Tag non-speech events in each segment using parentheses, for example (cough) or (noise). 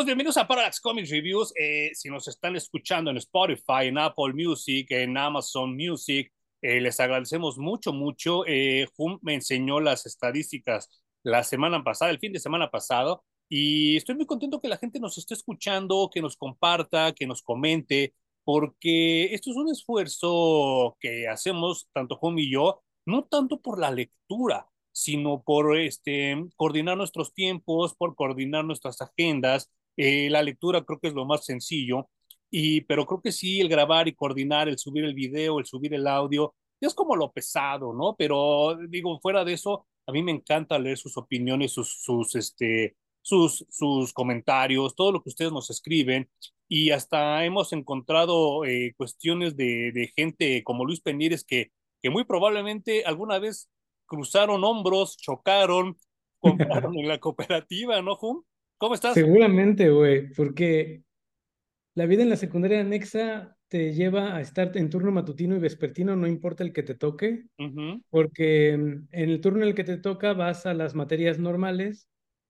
Amigos, bienvenidos a Parallax Comics Reviews. Eh, si nos están escuchando en Spotify, en Apple Music, en Amazon Music, eh, les agradecemos mucho, mucho. Eh, Hum me enseñó las estadísticas la semana pasada, el fin de semana pasado, y estoy muy contento que la gente nos esté escuchando, que nos comparta, que nos comente, porque esto es un esfuerzo que hacemos tanto Hum y yo, no tanto por la lectura, sino por este, coordinar nuestros tiempos, por coordinar nuestras agendas. Eh, la lectura creo que es lo más sencillo, y, pero creo que sí, el grabar y coordinar, el subir el video, el subir el audio, es como lo pesado, ¿no? Pero digo, fuera de eso, a mí me encanta leer sus opiniones, sus, sus, este, sus, sus comentarios, todo lo que ustedes nos escriben. Y hasta hemos encontrado eh, cuestiones de, de, gente como Luis Penírez que, que muy probablemente alguna vez cruzaron hombros, chocaron, (laughs) compraron en la cooperativa, ¿no, Jum? ¿Cómo estás? Seguramente, güey, porque la vida en la secundaria anexa te lleva a estar en turno matutino y vespertino, no importa el que te toque, uh -huh. porque en el turno en el que te toca vas a las materias normales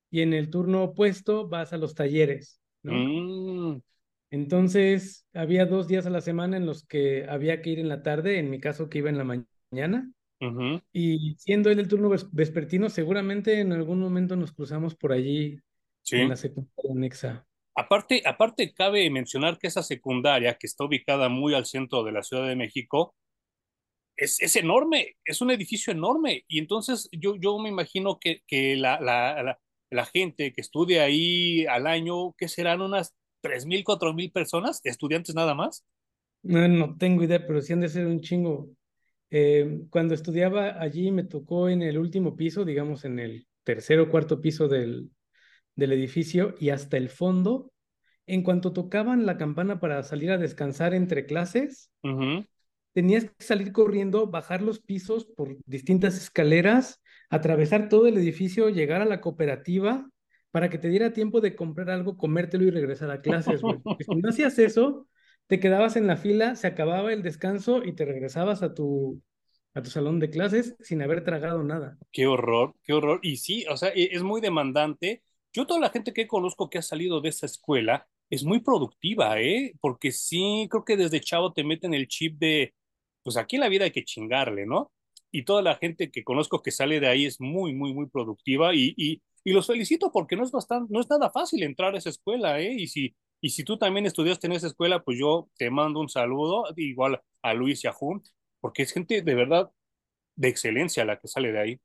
y en el turno opuesto vas a los talleres, ¿no? Mm. Entonces, había dos días a la semana en los que había que ir en la tarde, en mi caso que iba en la mañana, Uh -huh. Y siendo él el turno vespertino, seguramente en algún momento nos cruzamos por allí sí. en la secundaria anexa. Aparte, aparte, cabe mencionar que esa secundaria, que está ubicada muy al centro de la Ciudad de México, es, es enorme, es un edificio enorme. Y entonces yo, yo me imagino que, que la, la, la, la gente que estudia ahí al año, ¿qué serán unas 3.000, 4.000 personas, estudiantes nada más? No, no tengo idea, pero sí han de ser un chingo. Eh, cuando estudiaba allí me tocó en el último piso, digamos en el tercer o cuarto piso del, del edificio y hasta el fondo. En cuanto tocaban la campana para salir a descansar entre clases, uh -huh. tenías que salir corriendo, bajar los pisos por distintas escaleras, atravesar todo el edificio, llegar a la cooperativa para que te diera tiempo de comprar algo, comértelo y regresar a clases. si no hacías eso, te quedabas en la fila, se acababa el descanso y te regresabas a tu, a tu salón de clases sin haber tragado nada. Qué horror, qué horror. Y sí, o sea, es muy demandante. Yo toda la gente que conozco que ha salido de esa escuela es muy productiva, ¿eh? Porque sí, creo que desde chavo te meten el chip de, pues aquí en la vida hay que chingarle, ¿no? Y toda la gente que conozco que sale de ahí es muy, muy, muy productiva y, y, y los felicito porque no es, bastante, no es nada fácil entrar a esa escuela, ¿eh? Y si y si tú también estudiaste en esa escuela, pues yo te mando un saludo, igual a Luis y a Jun, porque es gente de verdad de excelencia la que sale de ahí.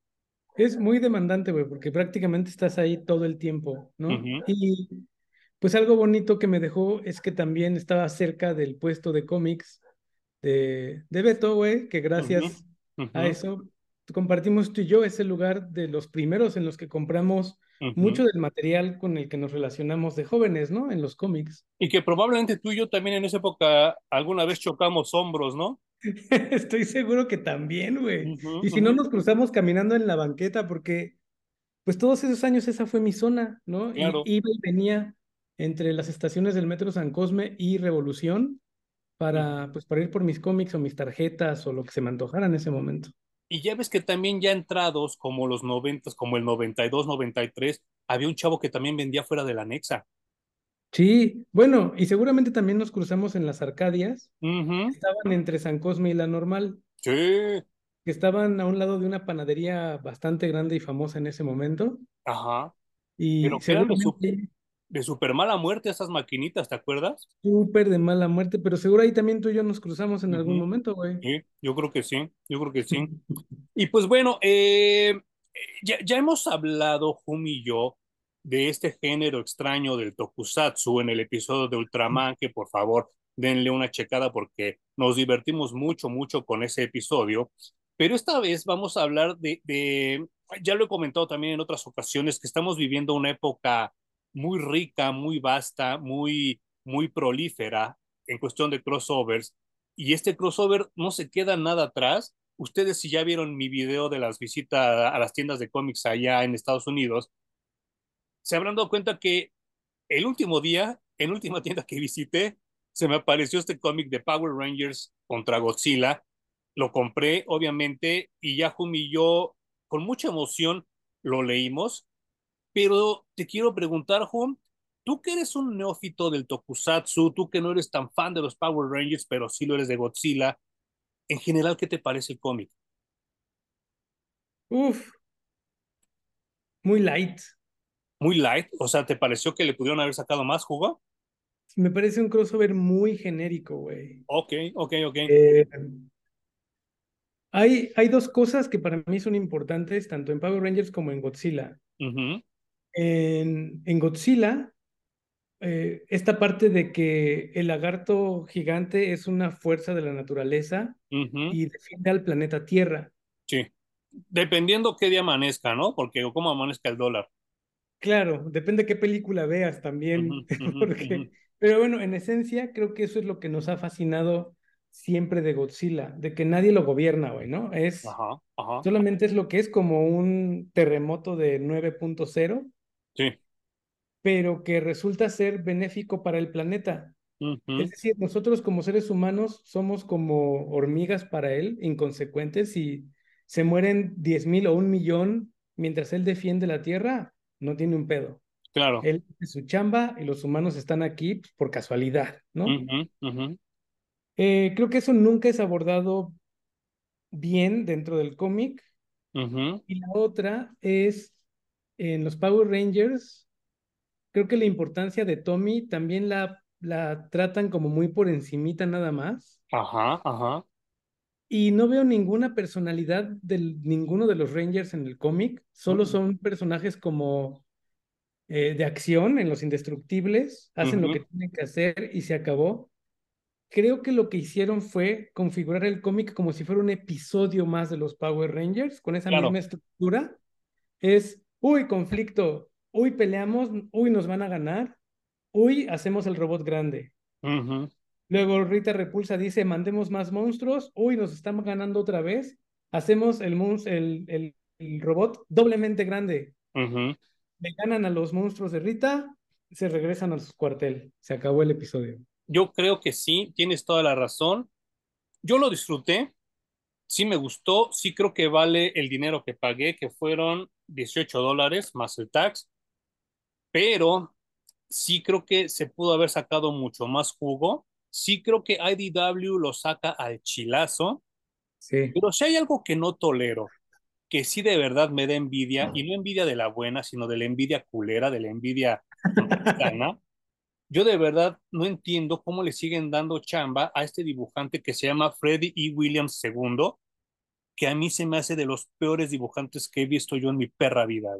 Es muy demandante, güey, porque prácticamente estás ahí todo el tiempo, ¿no? Uh -huh. Y pues algo bonito que me dejó es que también estaba cerca del puesto de cómics de, de Beto, güey, que gracias uh -huh. Uh -huh. a eso compartimos tú y yo ese lugar de los primeros en los que compramos mucho del material con el que nos relacionamos de jóvenes, ¿no? En los cómics. Y que probablemente tú y yo también en esa época alguna vez chocamos hombros, ¿no? (laughs) Estoy seguro que también, güey. Uh -huh, y si uh -huh. no nos cruzamos caminando en la banqueta, porque pues todos esos años esa fue mi zona, ¿no? Claro. Y iba y venía entre las estaciones del Metro San Cosme y Revolución para, pues, para ir por mis cómics o mis tarjetas o lo que se me antojara en ese momento. Y ya ves que también ya entrados, como los noventas, como el 92, 93, había un chavo que también vendía fuera de la anexa. Sí, bueno, y seguramente también nos cruzamos en las Arcadias, uh -huh. estaban entre San Cosme y la Normal. Sí. Que estaban a un lado de una panadería bastante grande y famosa en ese momento. Ajá. Y Pero seguramente de súper mala muerte esas maquinitas, ¿te acuerdas? Súper de mala muerte, pero seguro ahí también tú y yo nos cruzamos en uh -huh. algún momento, güey. Sí, yo creo que sí, yo creo que sí. (laughs) y pues bueno, eh, ya, ya, hemos hablado, Jumi y yo, de este género extraño del tokusatsu en el episodio de Ultraman, que por favor denle una checada porque nos divertimos mucho, mucho con ese episodio. Pero esta vez vamos a hablar de, ya lo he comentado también en otras ocasiones, que estamos viviendo una época muy rica, muy vasta, muy, muy prolífera en cuestión de crossovers. Y este crossover no se queda nada atrás. Ustedes si ya vieron mi video de las visitas a las tiendas de cómics allá en Estados Unidos, se habrán dado cuenta que el último día, en última tienda que visité, se me apareció este cómic de Power Rangers contra Godzilla. Lo compré, obviamente, y ya y yo, con mucha emoción, lo leímos pero te quiero preguntar, Juan, Tú que eres un neófito del tokusatsu, tú que no eres tan fan de los Power Rangers, pero sí lo eres de Godzilla, en general, ¿qué te parece el cómic? Uf, muy light. Muy light, o sea, ¿te pareció que le pudieron haber sacado más jugo? Me parece un crossover muy genérico, güey. Ok, ok, ok. Eh, hay, hay dos cosas que para mí son importantes, tanto en Power Rangers como en Godzilla. En, en Godzilla, eh, esta parte de que el lagarto gigante es una fuerza de la naturaleza y defiende al planeta Tierra. Sí. Dependiendo qué día amanezca, ¿no? Porque cómo amanezca el dólar. Claro, depende qué película veas también, (laughs) porque, pero bueno, en esencia creo que eso es lo que nos ha fascinado siempre de Godzilla, de que nadie lo gobierna, güey, ¿no? Es, Ajá, ajá. solamente es lo que es como un terremoto de 9.0, Sí. pero que resulta ser benéfico para el planeta. Es decir, nosotros como seres humanos somos como hormigas para él, inconsecuentes, y se mueren 10.000 o un millón mientras él defiende la Tierra, no tiene un pedo. Claro. Él hace su chamba y los humanos están aquí pues, por casualidad, ¿no? Eh, creo que eso nunca es abordado bien dentro del cómic. Y la otra es en los Power Rangers, creo que la importancia de Tommy también la, la tratan como muy por encimita nada más. Ajá, ajá. Y no veo ninguna personalidad de ninguno de los Rangers en el cómic, solo son personajes como eh, de acción en Los Indestructibles, hacen lo que tienen que hacer y se acabó. Creo que lo que hicieron fue configurar el cómic como si fuera un episodio más de los Power Rangers, con esa Claro. misma estructura. Es, uy, conflicto, uy, peleamos, uy, nos van a ganar, uy, hacemos el robot grande. Ujú, Luego Rita Repulsa dice, mandemos más monstruos, uy, nos están ganando otra vez, hacemos el, el, el, el robot doblemente grande. Le ganan a los monstruos de Rita, se regresan a su cuartel. Se acabó el episodio. Yo creo que sí, tienes toda la razón. Yo lo disfruté, sí me gustó, sí creo que vale el dinero que pagué, que fueron 18 dólares más el tax, pero sí creo que se pudo haber sacado mucho más jugo. Sí creo que IDW lo saca al chilazo, Sí. pero si hay algo que no tolero, que sí de verdad me da envidia, y no envidia de la buena, sino de la envidia culera, de la envidia sana. (laughs) Yo de verdad no entiendo cómo le siguen dando chamba a este dibujante que se llama Freddy E. Williams II, que a mí se me hace de los peores dibujantes que he visto yo en mi perra vida.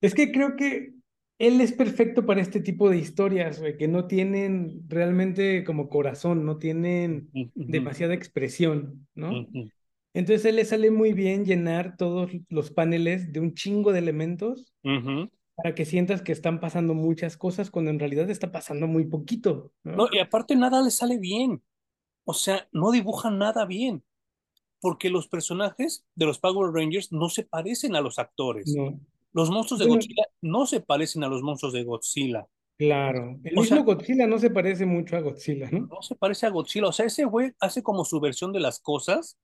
Es que creo que él es perfecto para este tipo de historias, güey, que no tienen realmente como corazón, no tienen demasiada expresión, ¿no? Entonces él le sale muy bien llenar todos los paneles de un chingo de elementos para que sientas que están pasando muchas cosas cuando en realidad está pasando muy poquito, No, ¿no? y aparte nada le sale bien. O sea, no dibujan nada bien, porque los personajes de los Power Rangers no se parecen a los actores. No. Los monstruos de Godzilla no se parecen a los monstruos de Godzilla. claro. El O mismo sea, Godzilla no se parece mucho a Godzilla, ¿no? no se parece a Godzilla. O sea, ese güey hace como su versión de las cosas.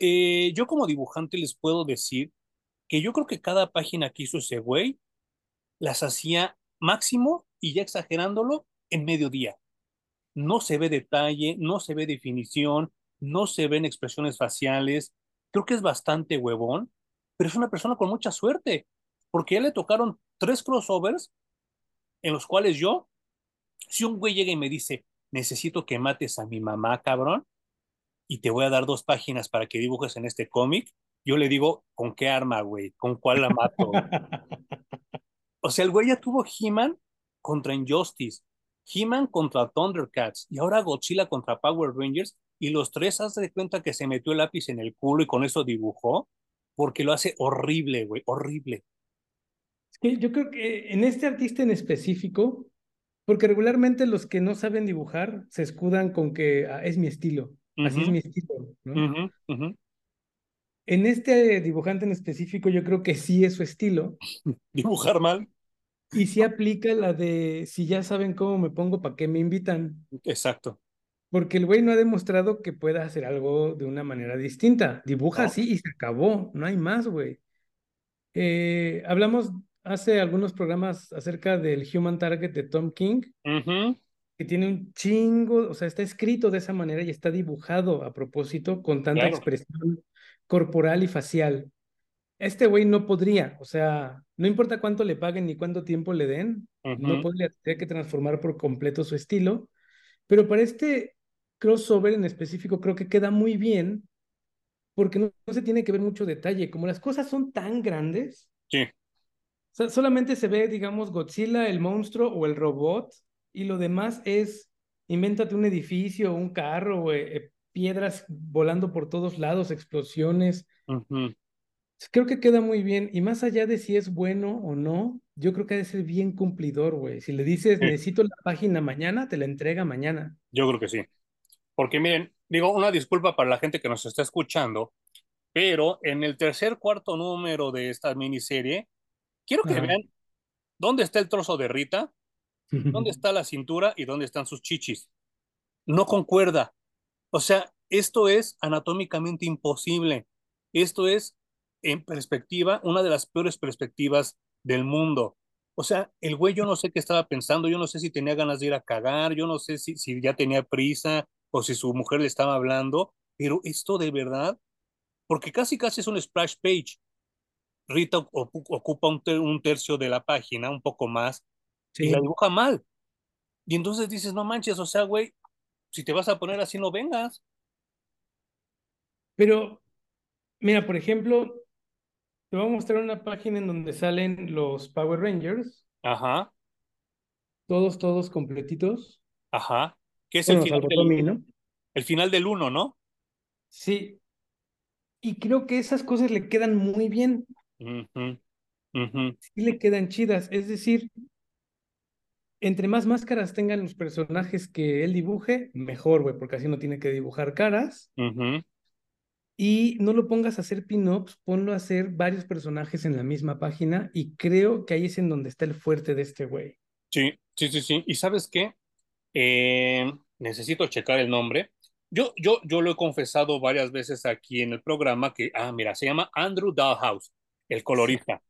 Eh, yo como dibujante les puedo decir que yo creo que cada página que hizo ese güey las hacía máximo y ya exagerándolo en mediodía. No se ve detalle, no se ve definición, no se ven expresiones faciales. Creo que es bastante huevón, pero es una persona con mucha suerte, porque ya le tocaron tres crossovers en los cuales yo, si un güey llega y me dice, necesito que mates a mi mamá, cabrón, y te voy a dar dos páginas para que dibujes en este cómic, yo le digo, ¿con qué arma, güey? ¿Con cuál la mato? (laughs) O sea, el güey ya tuvo He-Man contra Injustice, He-Man contra Thundercats y ahora Godzilla contra Power Rangers y los tres haz de cuenta que se metió el lápiz en el culo y con eso dibujó porque lo hace horrible, güey, horrible. Yo creo que en este artista en específico, porque regularmente los que no saben dibujar se escudan con que "Ah, es mi estilo, así es mi estilo. En este dibujante en específico yo creo que sí es su estilo (laughs) Dibujar mal, y sí aplica la de si ya saben cómo me pongo, ¿para qué me invitan? exacto, Porque el güey no ha demostrado que pueda hacer algo de una manera distinta. Dibuja ¿no? así y se acabó, no hay más, güey. Eh, hablamos hace algunos programas acerca del Human Target de Tom King, que tiene un chingo, o sea, está escrito de esa manera y está dibujado a propósito con tanta claro. expresión corporal y facial. Este güey no podría, o sea, no importa cuánto le paguen ni cuánto tiempo le den, no podría tener que transformar por completo su estilo, pero para este crossover en específico creo que queda muy bien porque no, no se tiene que ver mucho detalle, como las cosas son tan grandes, Sí, sea, solamente se ve, digamos, Godzilla, el monstruo o el robot, y lo demás es, invéntate un edificio, un carro, eh, eh, piedras volando por todos lados, explosiones. ujú, Creo que queda muy bien, y más allá de si es bueno o no, yo creo que ha de ser bien cumplidor, güey. Si le dices, sí, necesito la página mañana, te la entrega mañana. yo creo que sí. Porque miren, digo, una disculpa para la gente que nos está escuchando, pero en el tercer, cuarto número de esta miniserie, quiero que Ajá. vean dónde está el trozo de Rita, dónde está la cintura y dónde están sus chichis. No concuerda. O sea, esto es anatómicamente imposible. Esto es, en perspectiva, una de las peores perspectivas del mundo. O sea, el güey yo no sé qué estaba pensando, yo no sé si tenía ganas de ir a cagar, yo no sé si, si ya tenía prisa o si su mujer le estaba hablando, pero esto de verdad, porque casi casi es un splash page. Rita ocu- ocupa un, ter- un tercio de la página, un poco más, y la dibuja mal. Y entonces dices, no manches, o sea, güey, si te vas a poner así, no vengas. pero mira, por ejemplo, te voy a mostrar una página en donde salen los Power Rangers, Ajá, todos, todos completitos. ajá. Que es el final del, ¿no? el final del uno, ¿no? Sí, y creo que esas cosas le quedan muy bien, Ujú, ujú, sí le quedan chidas. Es decir, entre más máscaras tengan los personajes que él dibuje, mejor, güey, porque así no tiene que dibujar caras. ujú. Y no lo pongas a hacer pin-ups, ponlo a hacer varios personajes en la misma página y creo que ahí es en donde está el fuerte de este güey. Sí, sí, sí, sí. ¿Y sabes qué? Eh, necesito checar el nombre. Yo, yo, yo lo he confesado varias veces aquí en el programa que, ah, mira, se llama Andrew Dalhouse, el colorista.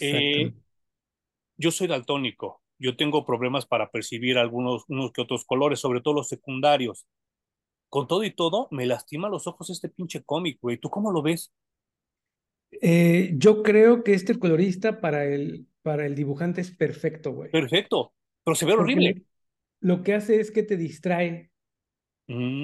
Eh, yo soy daltónico. Yo tengo problemas para percibir algunos unos que otros colores, sobre todo los secundarios. Con todo y todo, me lastima los ojos este pinche cómic, güey. ¿Tú cómo lo ves? Eh, yo creo que este colorista para el, para el dibujante es perfecto, güey. Perfecto, pero se ve Porque horrible. le- lo que hace es que te distrae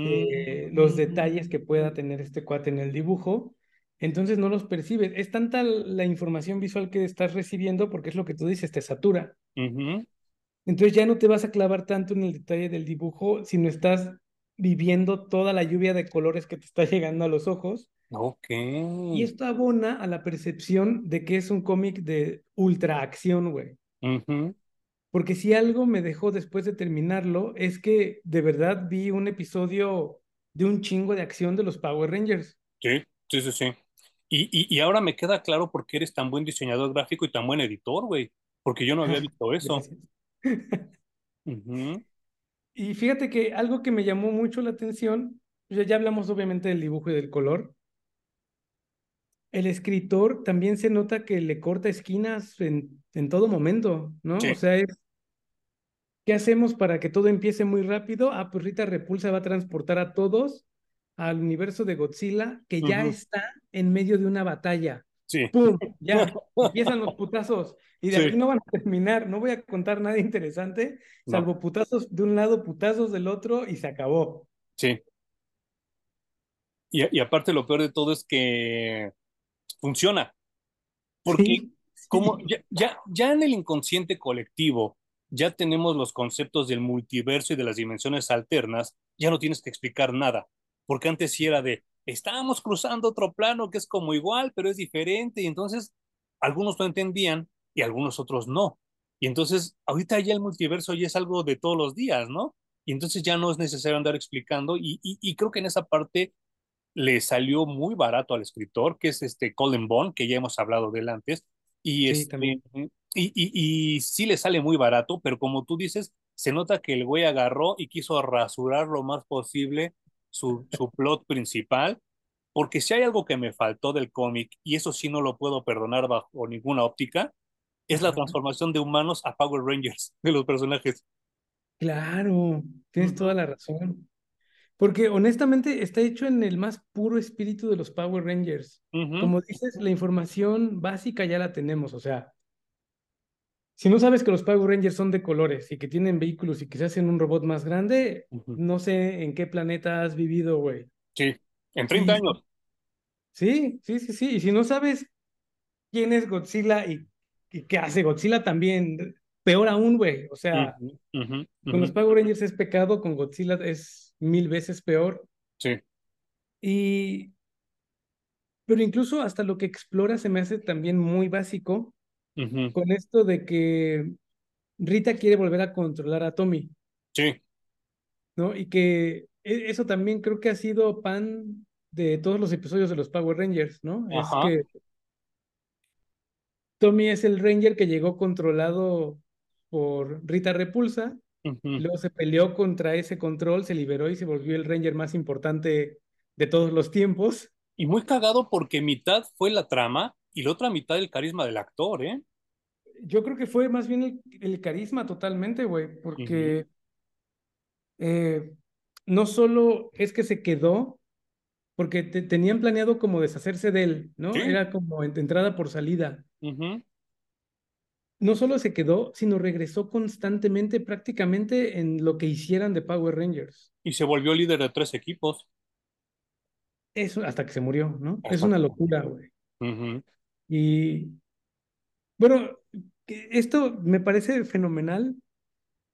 eh, los detalles Mm, que pueda tener este cuate en el dibujo. Entonces no los percibes. Es tanta la información visual que estás recibiendo porque es lo que tú dices, te satura. Entonces ya no te vas a clavar tanto en el detalle del dibujo, sino estás viviendo toda la lluvia de colores que te está llegando a los ojos. Ok. Y esto abona a la percepción de que es un cómic de ultra acción, güey. Porque si algo me dejó después de terminarlo, es que de verdad vi un episodio de un chingo de acción de los Power Rangers. Sí, sí, sí, sí. Y, y, y ahora me queda claro por qué eres tan buen diseñador gráfico y tan buen editor, güey. Porque yo no había (laughs) visto eso. (laughs) Y fíjate que algo que me llamó mucho la atención, ya, ya hablamos obviamente del dibujo y del color. El escritor también se nota que le corta esquinas en, en todo momento, ¿no? Sí. O sea, es, ¿qué hacemos para que todo empiece muy rápido? Ah, pues Rita Repulsa va a transportar a todos al universo de Godzilla, que ya está en medio de una batalla. Sí. ¡Pum! Ya, (laughs) empiezan los putazos. Y de aquí no van a terminar. No voy a contar nada interesante, no, salvo putazos de un lado, putazos del otro, y se acabó. sí. Y, y aparte lo peor de todo es que funciona. Porque Sí, como ya, ya, ya en el inconsciente colectivo ya tenemos los conceptos del multiverso y de las dimensiones alternas, ya no tienes que explicar nada. Porque antes sí era de, estábamos cruzando otro plano que es como igual, pero es diferente. Y entonces algunos lo entendían y algunos otros no. Y entonces ahorita ya el multiverso ya es algo de todos los días, ¿no? Y entonces ya no es necesario andar explicando. Y, y, y creo que en esa parte le salió muy barato al escritor, que es este Colin Bond, que ya hemos hablado de él antes, y, Sí, este, también. y, y, y sí le sale muy barato, pero como tú dices, se nota que el güey agarró y quiso rasurar lo más posible su, su plot principal, porque si hay algo que me faltó del cómic, y eso sí no lo puedo perdonar bajo ninguna óptica, es la transformación de humanos a Power Rangers (laughs) de los personajes. Claro, tienes toda la razón. Porque honestamente está hecho en el más puro espíritu de los Power Rangers. Como dices, la información básica ya la tenemos. O sea, si no sabes que los Power Rangers son de colores y que tienen vehículos y que se hacen un robot más grande, no sé en qué planeta has vivido, güey. Sí, en 30 años. Sí, sí, sí, sí. Y si no sabes quién es Godzilla y, qué hace Godzilla también, peor aún, güey. O sea, con los Power Rangers es pecado, con Godzilla es mil veces peor. Sí. Y. Pero incluso hasta lo que explora se me hace también muy básico con esto de que Rita quiere volver a controlar a Tommy. Sí. ¿No? Y que e, eso también creo que ha sido pan de todos los episodios de los Power Rangers, ¿no? Es que Tommy es el Ranger que llegó controlado por Rita Repulsa, luego se peleó contra ese control, se liberó y se volvió el Ranger más importante de todos los tiempos. Y muy cagado porque mitad fue la trama y la otra mitad el carisma del actor, ¿eh? Yo creo que fue más bien el, carisma totalmente, güey, porque eh, no solo es que se quedó, porque tenían planeado como deshacerse de él, ¿no? Era como entrada por salida. No solo se quedó, sino regresó constantemente, prácticamente en lo que hicieran de Power Rangers. Y se volvió líder de tres equipos. Eso hasta que se murió, ¿no? Es una locura, güey. Y bueno, esto me parece fenomenal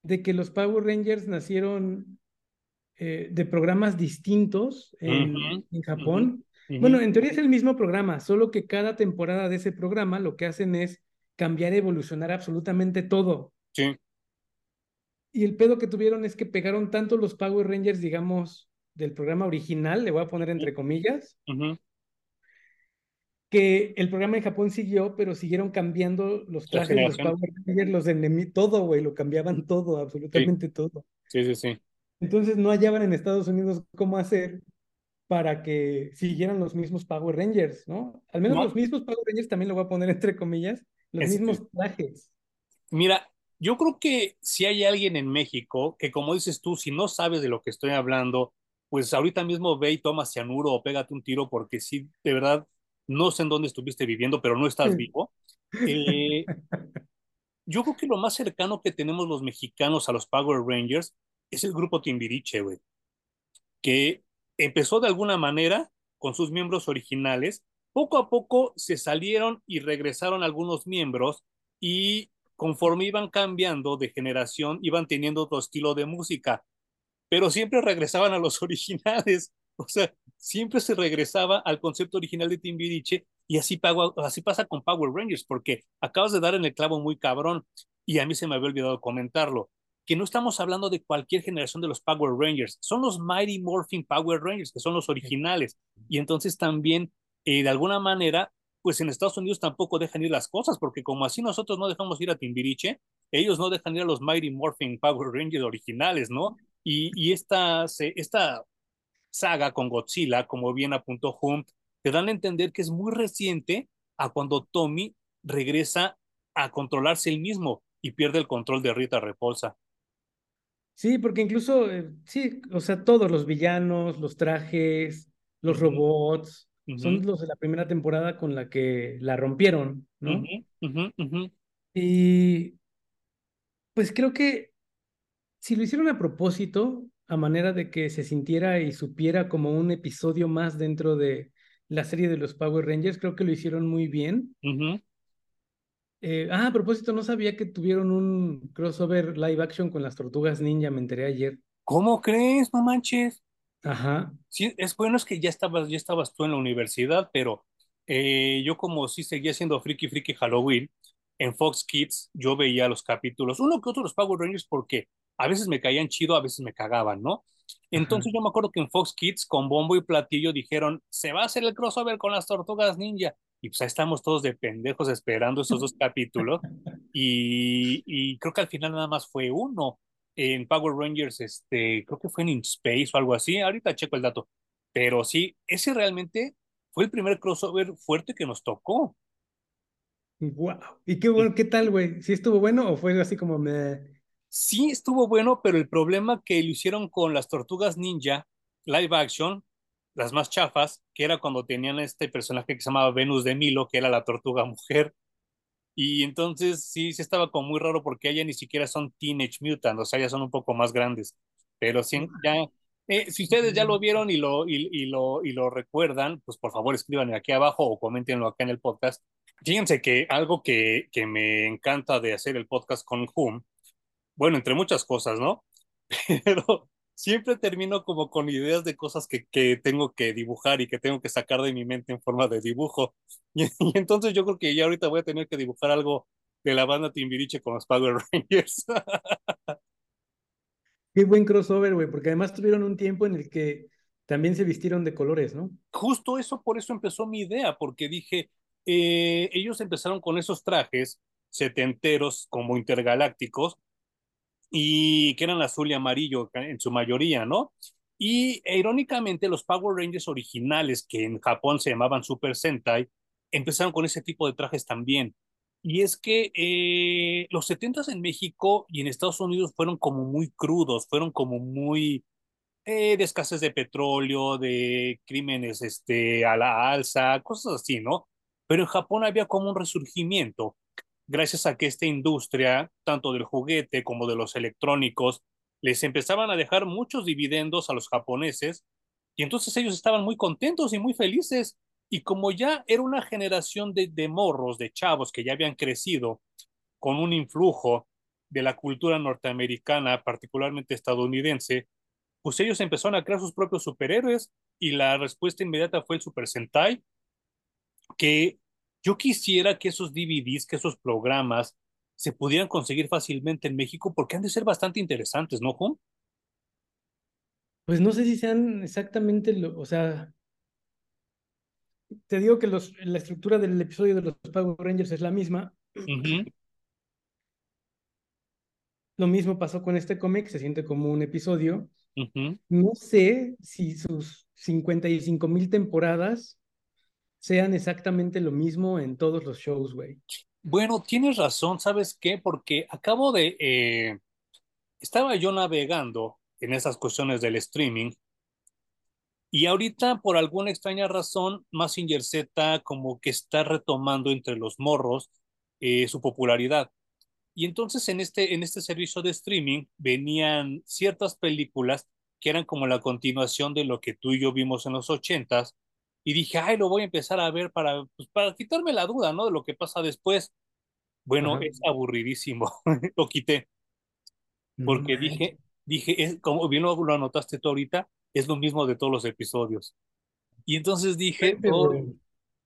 de que los Power Rangers nacieron eh, de programas distintos en, Japón. Bueno, en teoría es el mismo programa, solo que cada temporada de ese programa lo que hacen es cambiar, evolucionar absolutamente todo. Sí. Y el pedo que tuvieron es que pegaron tanto los Power Rangers, digamos, del programa original, le voy a poner entre comillas, que el programa en Japón siguió, pero siguieron cambiando los trajes los Power Rangers, los enemigos, todo, güey, lo cambiaban todo, absolutamente todo. Sí, sí, sí. Entonces no hallaban en Estados Unidos cómo hacer para que siguieran los mismos Power Rangers, ¿no? Al menos los mismos Power Rangers también lo voy a poner entre comillas, los mismos trajes. Mira, yo creo que si hay alguien en México que, como dices tú, si no sabes de lo que estoy hablando, pues ahorita mismo ve y toma cianuro o pégate un tiro porque sí, de verdad, no sé en dónde estuviste viviendo, pero no estás vivo. Eh, (laughs) yo creo que lo más cercano que tenemos los mexicanos a los Power Rangers es el grupo Timbiriche, güey, que empezó de alguna manera con sus miembros originales, poco a poco se salieron y regresaron algunos miembros y conforme iban cambiando de generación, iban teniendo otro estilo de música, pero siempre regresaban a los (laughs) originales, o sea, siempre se regresaba al concepto original de Timbiriche y así, así pasa con Power Rangers, porque acabas de dar en el clavo muy cabrón y a mí se me había olvidado comentarlo que no estamos hablando de cualquier generación de los Power Rangers, son los Mighty Morphin Power Rangers, que son los originales. Y entonces también, eh, de alguna manera, pues en Estados Unidos tampoco dejan ir las cosas, porque como así nosotros no dejamos ir a Timbiriche, ellos no dejan ir a los Mighty Morphin Power Rangers originales, ¿no? Y, y esta, esta saga con Godzilla, como bien apuntó Hunt, te dan a entender que es muy reciente a cuando Tommy regresa a controlarse él mismo y pierde el control de Rita Repulsa. Sí, porque incluso, eh, sí, o sea, todos los villanos, los trajes, los robots, son los de la primera temporada con la que la rompieron, ¿no? Y pues creo que si lo hicieron a propósito, a manera de que se sintiera y supiera como un episodio más dentro de la serie de los Power Rangers, creo que lo hicieron muy bien. Eh, ah, a propósito, no sabía que tuvieron un crossover live action con las tortugas ninja, me enteré ayer. ¿Cómo crees, no manches? Ajá. Sí, es bueno, es que ya estabas, ya estabas tú en la universidad, pero eh, yo como sí seguía siendo Freaky Freaky Halloween, en Fox Kids yo veía los capítulos, uno que otro los Power Rangers porque a veces me caían chido, a veces me cagaban, ¿no? Entonces yo me acuerdo que en Fox Kids con bombo y platillo dijeron, se va a hacer el crossover con las tortugas ninja y pues ahí estamos todos de pendejos esperando esos dos (laughs) capítulos y, creo que al final nada más fue uno en Power Rangers, este, creo que fue en In Space o algo así, ahorita checo el dato, pero sí, ese realmente fue el primer crossover fuerte que nos tocó. Wow. ¿Y qué, bueno, qué tal, güey? ¿Sí estuvo bueno o fue así como me... Sí, estuvo bueno, pero el problema que lo hicieron con las tortugas ninja, live action, las más chafas, que era cuando tenían este personaje que se llamaba Venus de Milo, que era la tortuga mujer. Y entonces sí, sí estaba como muy raro porque ella ni siquiera son Teenage Mutant, o sea, ya son un poco más grandes. Pero sí, ya, eh, si ustedes ya lo vieron y lo, y, y, lo, y lo recuerdan, pues por favor escriban aquí abajo o coméntenlo acá en el podcast. Fíjense que algo que, que me encanta de hacer el podcast con Hum bueno, entre muchas cosas, ¿no? (laughs) Pero siempre termino como con ideas de cosas que, que tengo que dibujar y que tengo que sacar de mi mente en forma de dibujo. (laughs) Y, y entonces yo creo que ya ahorita voy a tener que dibujar algo de la banda Timbiriche con los Power (laughs) Rangers. Qué buen crossover, güey, porque además tuvieron un tiempo en el que también se vistieron de colores, ¿no? Justo eso, por eso empezó mi idea, porque dije, eh, ellos empezaron con esos trajes setenteros como intergalácticos, y que eran azul y amarillo en su mayoría, ¿no? Y e, irónicamente los Power Rangers originales, que en Japón se llamaban Super Sentai, empezaron con ese tipo de trajes también. Y es que eh, los 70 en México y en Estados Unidos fueron como muy crudos, fueron como muy eh, de escasez de petróleo, de crímenes este, a la alza, cosas así, ¿no? Pero en Japón había como un resurgimiento gracias a que esta industria, tanto del juguete como de los electrónicos, les empezaban a dejar muchos dividendos a los japoneses y entonces ellos estaban muy contentos y muy felices. Y como ya era una generación de, de morros, de chavos que ya habían crecido con un influjo de la cultura norteamericana, particularmente estadounidense, pues ellos empezaron a crear sus propios superhéroes y la respuesta inmediata fue el Super Sentai, que yo quisiera que esos DVDs, que esos programas se pudieran conseguir fácilmente en México porque han de ser bastante interesantes, ¿no, Juan? Pues no sé si sean exactamente, lo, o sea, te digo que los, la estructura del episodio de los Power Rangers es la misma. Uh -huh. Lo mismo pasó con este cómic, se siente como un episodio. Uh -huh. No sé si sus 55 mil temporadas sean exactamente lo mismo en todos los shows, güey. Bueno, tienes razón, ¿sabes qué? Porque acabo de... Eh, estaba yo navegando en esas cuestiones del streaming y ahorita, por alguna extraña razón, Massinger Z como que está retomando entre los morros eh, su popularidad. Y entonces en este, en este servicio de streaming venían ciertas películas que eran como la continuación de lo que tú y yo vimos en los ochentas, y dije, ay, lo voy a empezar a ver para, pues, para quitarme la duda, ¿no? De lo que pasa después. Bueno, Ajá. es aburridísimo, (laughs) lo quité. Porque no, dije, dije, es, como bien lo, lo, anotaste tú ahorita, es lo mismo de todos los episodios. Y entonces dije, oh,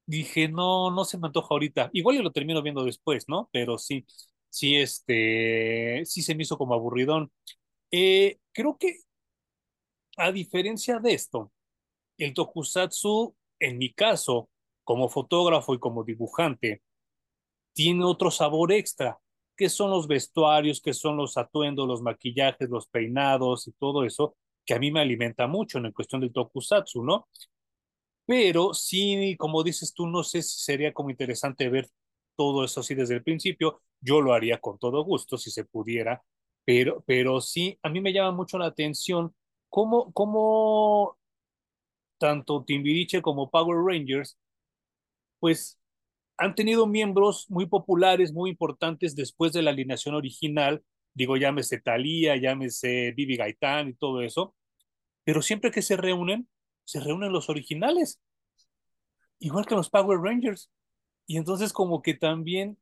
dije, no, no se me antoja ahorita. Igual yo lo termino viendo después, ¿no? Pero sí, sí, este, sí se me hizo como aburridón. Eh, creo que, a diferencia de esto, el tokusatsu en mi caso, como fotógrafo y como dibujante, tiene otro sabor extra, que son los vestuarios, que son los atuendos, los maquillajes, los peinados y todo eso, que a mí me alimenta mucho en cuestión del tokusatsu, ¿no? Pero sí, como dices tú, no sé si sería como interesante ver todo eso así desde el principio. Yo lo haría con todo gusto si se pudiera, pero, pero sí, a mí me llama mucho la atención cómo, cómo tanto Timbiriche como Power Rangers, pues han tenido miembros muy populares, muy importantes después de la alineación original, digo, llámese Thalía, llámese Bibi Gaitán y todo eso, pero siempre que se reúnen, se reúnen los originales, igual que los Power Rangers. Y entonces como que también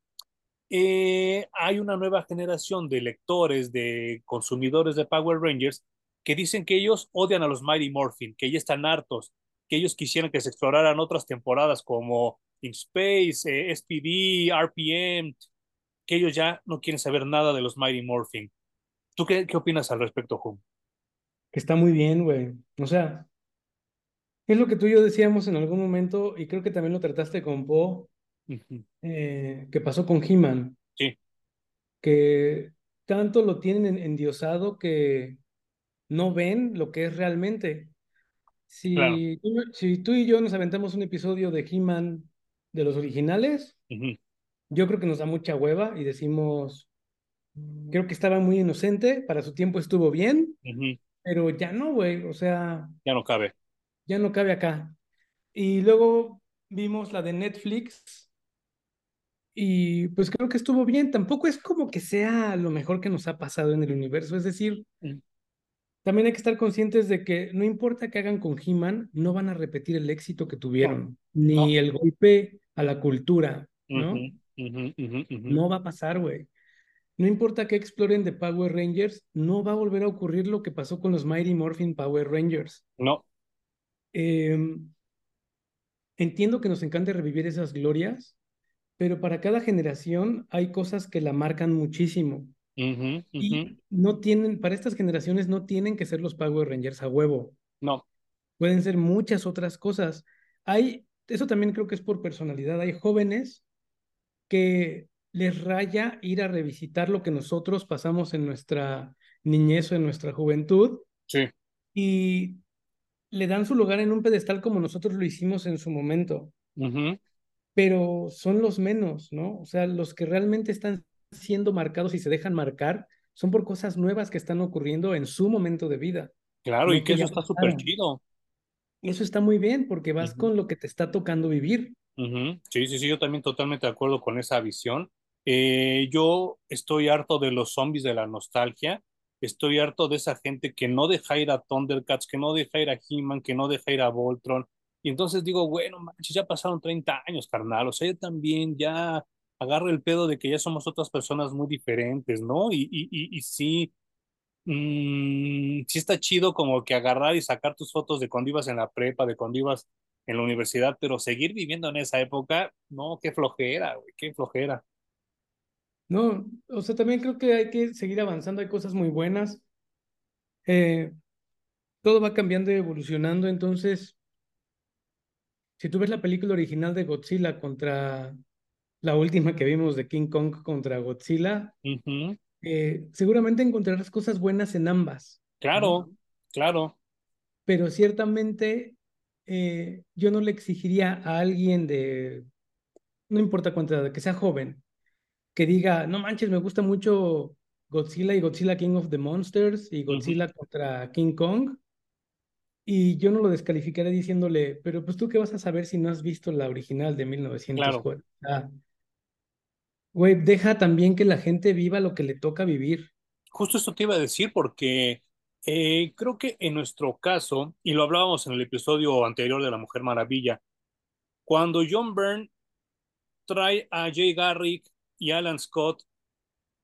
eh, hay una nueva generación de lectores, de consumidores de Power Rangers, que dicen que ellos odian a los Mighty Morphin, que ya están hartos, que ellos quisieran que se exploraran otras temporadas como In Space, eh, SPD, RPM, que ellos ya no quieren saber nada de los Mighty Morphin. ¿Tú qué, qué opinas al respecto, Hum? Que está muy bien, güey. O sea, es lo que tú y yo decíamos en algún momento, y creo que también lo trataste con Poe, uh -huh. eh, que pasó con He-Man. Sí. Que tanto lo tienen endiosado que no ven lo que es realmente. Si, claro. tú, si tú y yo nos aventamos un episodio de He-Man de los originales, uh -huh. yo creo que nos da mucha hueva y decimos, creo que estaba muy inocente, para su tiempo estuvo bien, Ujú, pero ya no, güey, o sea, Ya no cabe. ya no cabe acá. Y luego vimos la de Netflix y pues creo que estuvo bien, tampoco es como que sea lo mejor que nos ha pasado en el universo, es decir, Mm. También hay que estar conscientes de que no importa que hagan con He-Man, no van a repetir el éxito que tuvieron, no. ni el golpe a la cultura, ¿no? No va a pasar, güey. No importa que exploren de Power Rangers, no va a volver a ocurrir lo que pasó con los Mighty Morphin Power Rangers. No. Em, entiendo que nos encanta revivir esas glorias, pero para cada generación hay cosas que la marcan muchísimo. Ujú. Y no tienen, para estas generaciones no tienen que ser los Power Rangers a huevo. No. Pueden ser muchas otras cosas. Hay, eso también creo que es por personalidad. Hay jóvenes que les raya ir a revisitar lo que nosotros pasamos en nuestra niñez o en nuestra juventud Sí. y le dan su lugar en un pedestal como nosotros lo hicimos en su momento, Ujú. pero son los menos, ¿no? O sea, los que realmente están siendo marcados y se dejan marcar son por cosas nuevas que están ocurriendo en su momento de vida. Claro, no y que eso está súper chido. Eso está muy bien porque vas con lo que te está tocando vivir. Sí, sí, sí, yo también totalmente de acuerdo con esa visión. Eh, yo estoy harto de los zombies de la nostalgia. Estoy harto de esa gente que no deja ir a Thundercats, que no deja ir a He-Man, que no deja ir a Voltron. Y entonces digo, bueno, manches, ya pasaron 30 años, carnal. O sea, yo también ya agarro el pedo de que ya somos otras personas muy diferentes, ¿no? Y sí, mm, sí está chido como que agarrar y sacar tus fotos de cuando ibas en la prepa, de cuando ibas en la universidad, pero seguir viviendo en esa época, no, qué flojera, güey, qué flojera. No, o sea, también creo que hay que seguir avanzando, hay cosas muy buenas. Eh, todo va cambiando y evolucionando, entonces, si tú ves la película original de Godzilla contra la última que vimos de King Kong contra Godzilla, eh, seguramente encontrarás cosas buenas en ambas, ¿no? Claro, claro. Pero ciertamente eh, yo no le exigiría a alguien de, no importa cuánta edad, que sea joven, que diga, no manches, me gusta mucho Godzilla y Godzilla King of the Monsters y Godzilla contra King Kong. Y yo no lo descalificaré diciéndole, pero pues tú qué vas a saber si no has visto la original de Claro. 1940. Ah, güey, deja también que la gente viva lo que le toca vivir. Justo esto te iba a decir porque eh, creo que en nuestro caso, y lo hablábamos en el episodio anterior de La Mujer Maravilla, cuando John Byrne trae a Jay Garrick y Alan Scott,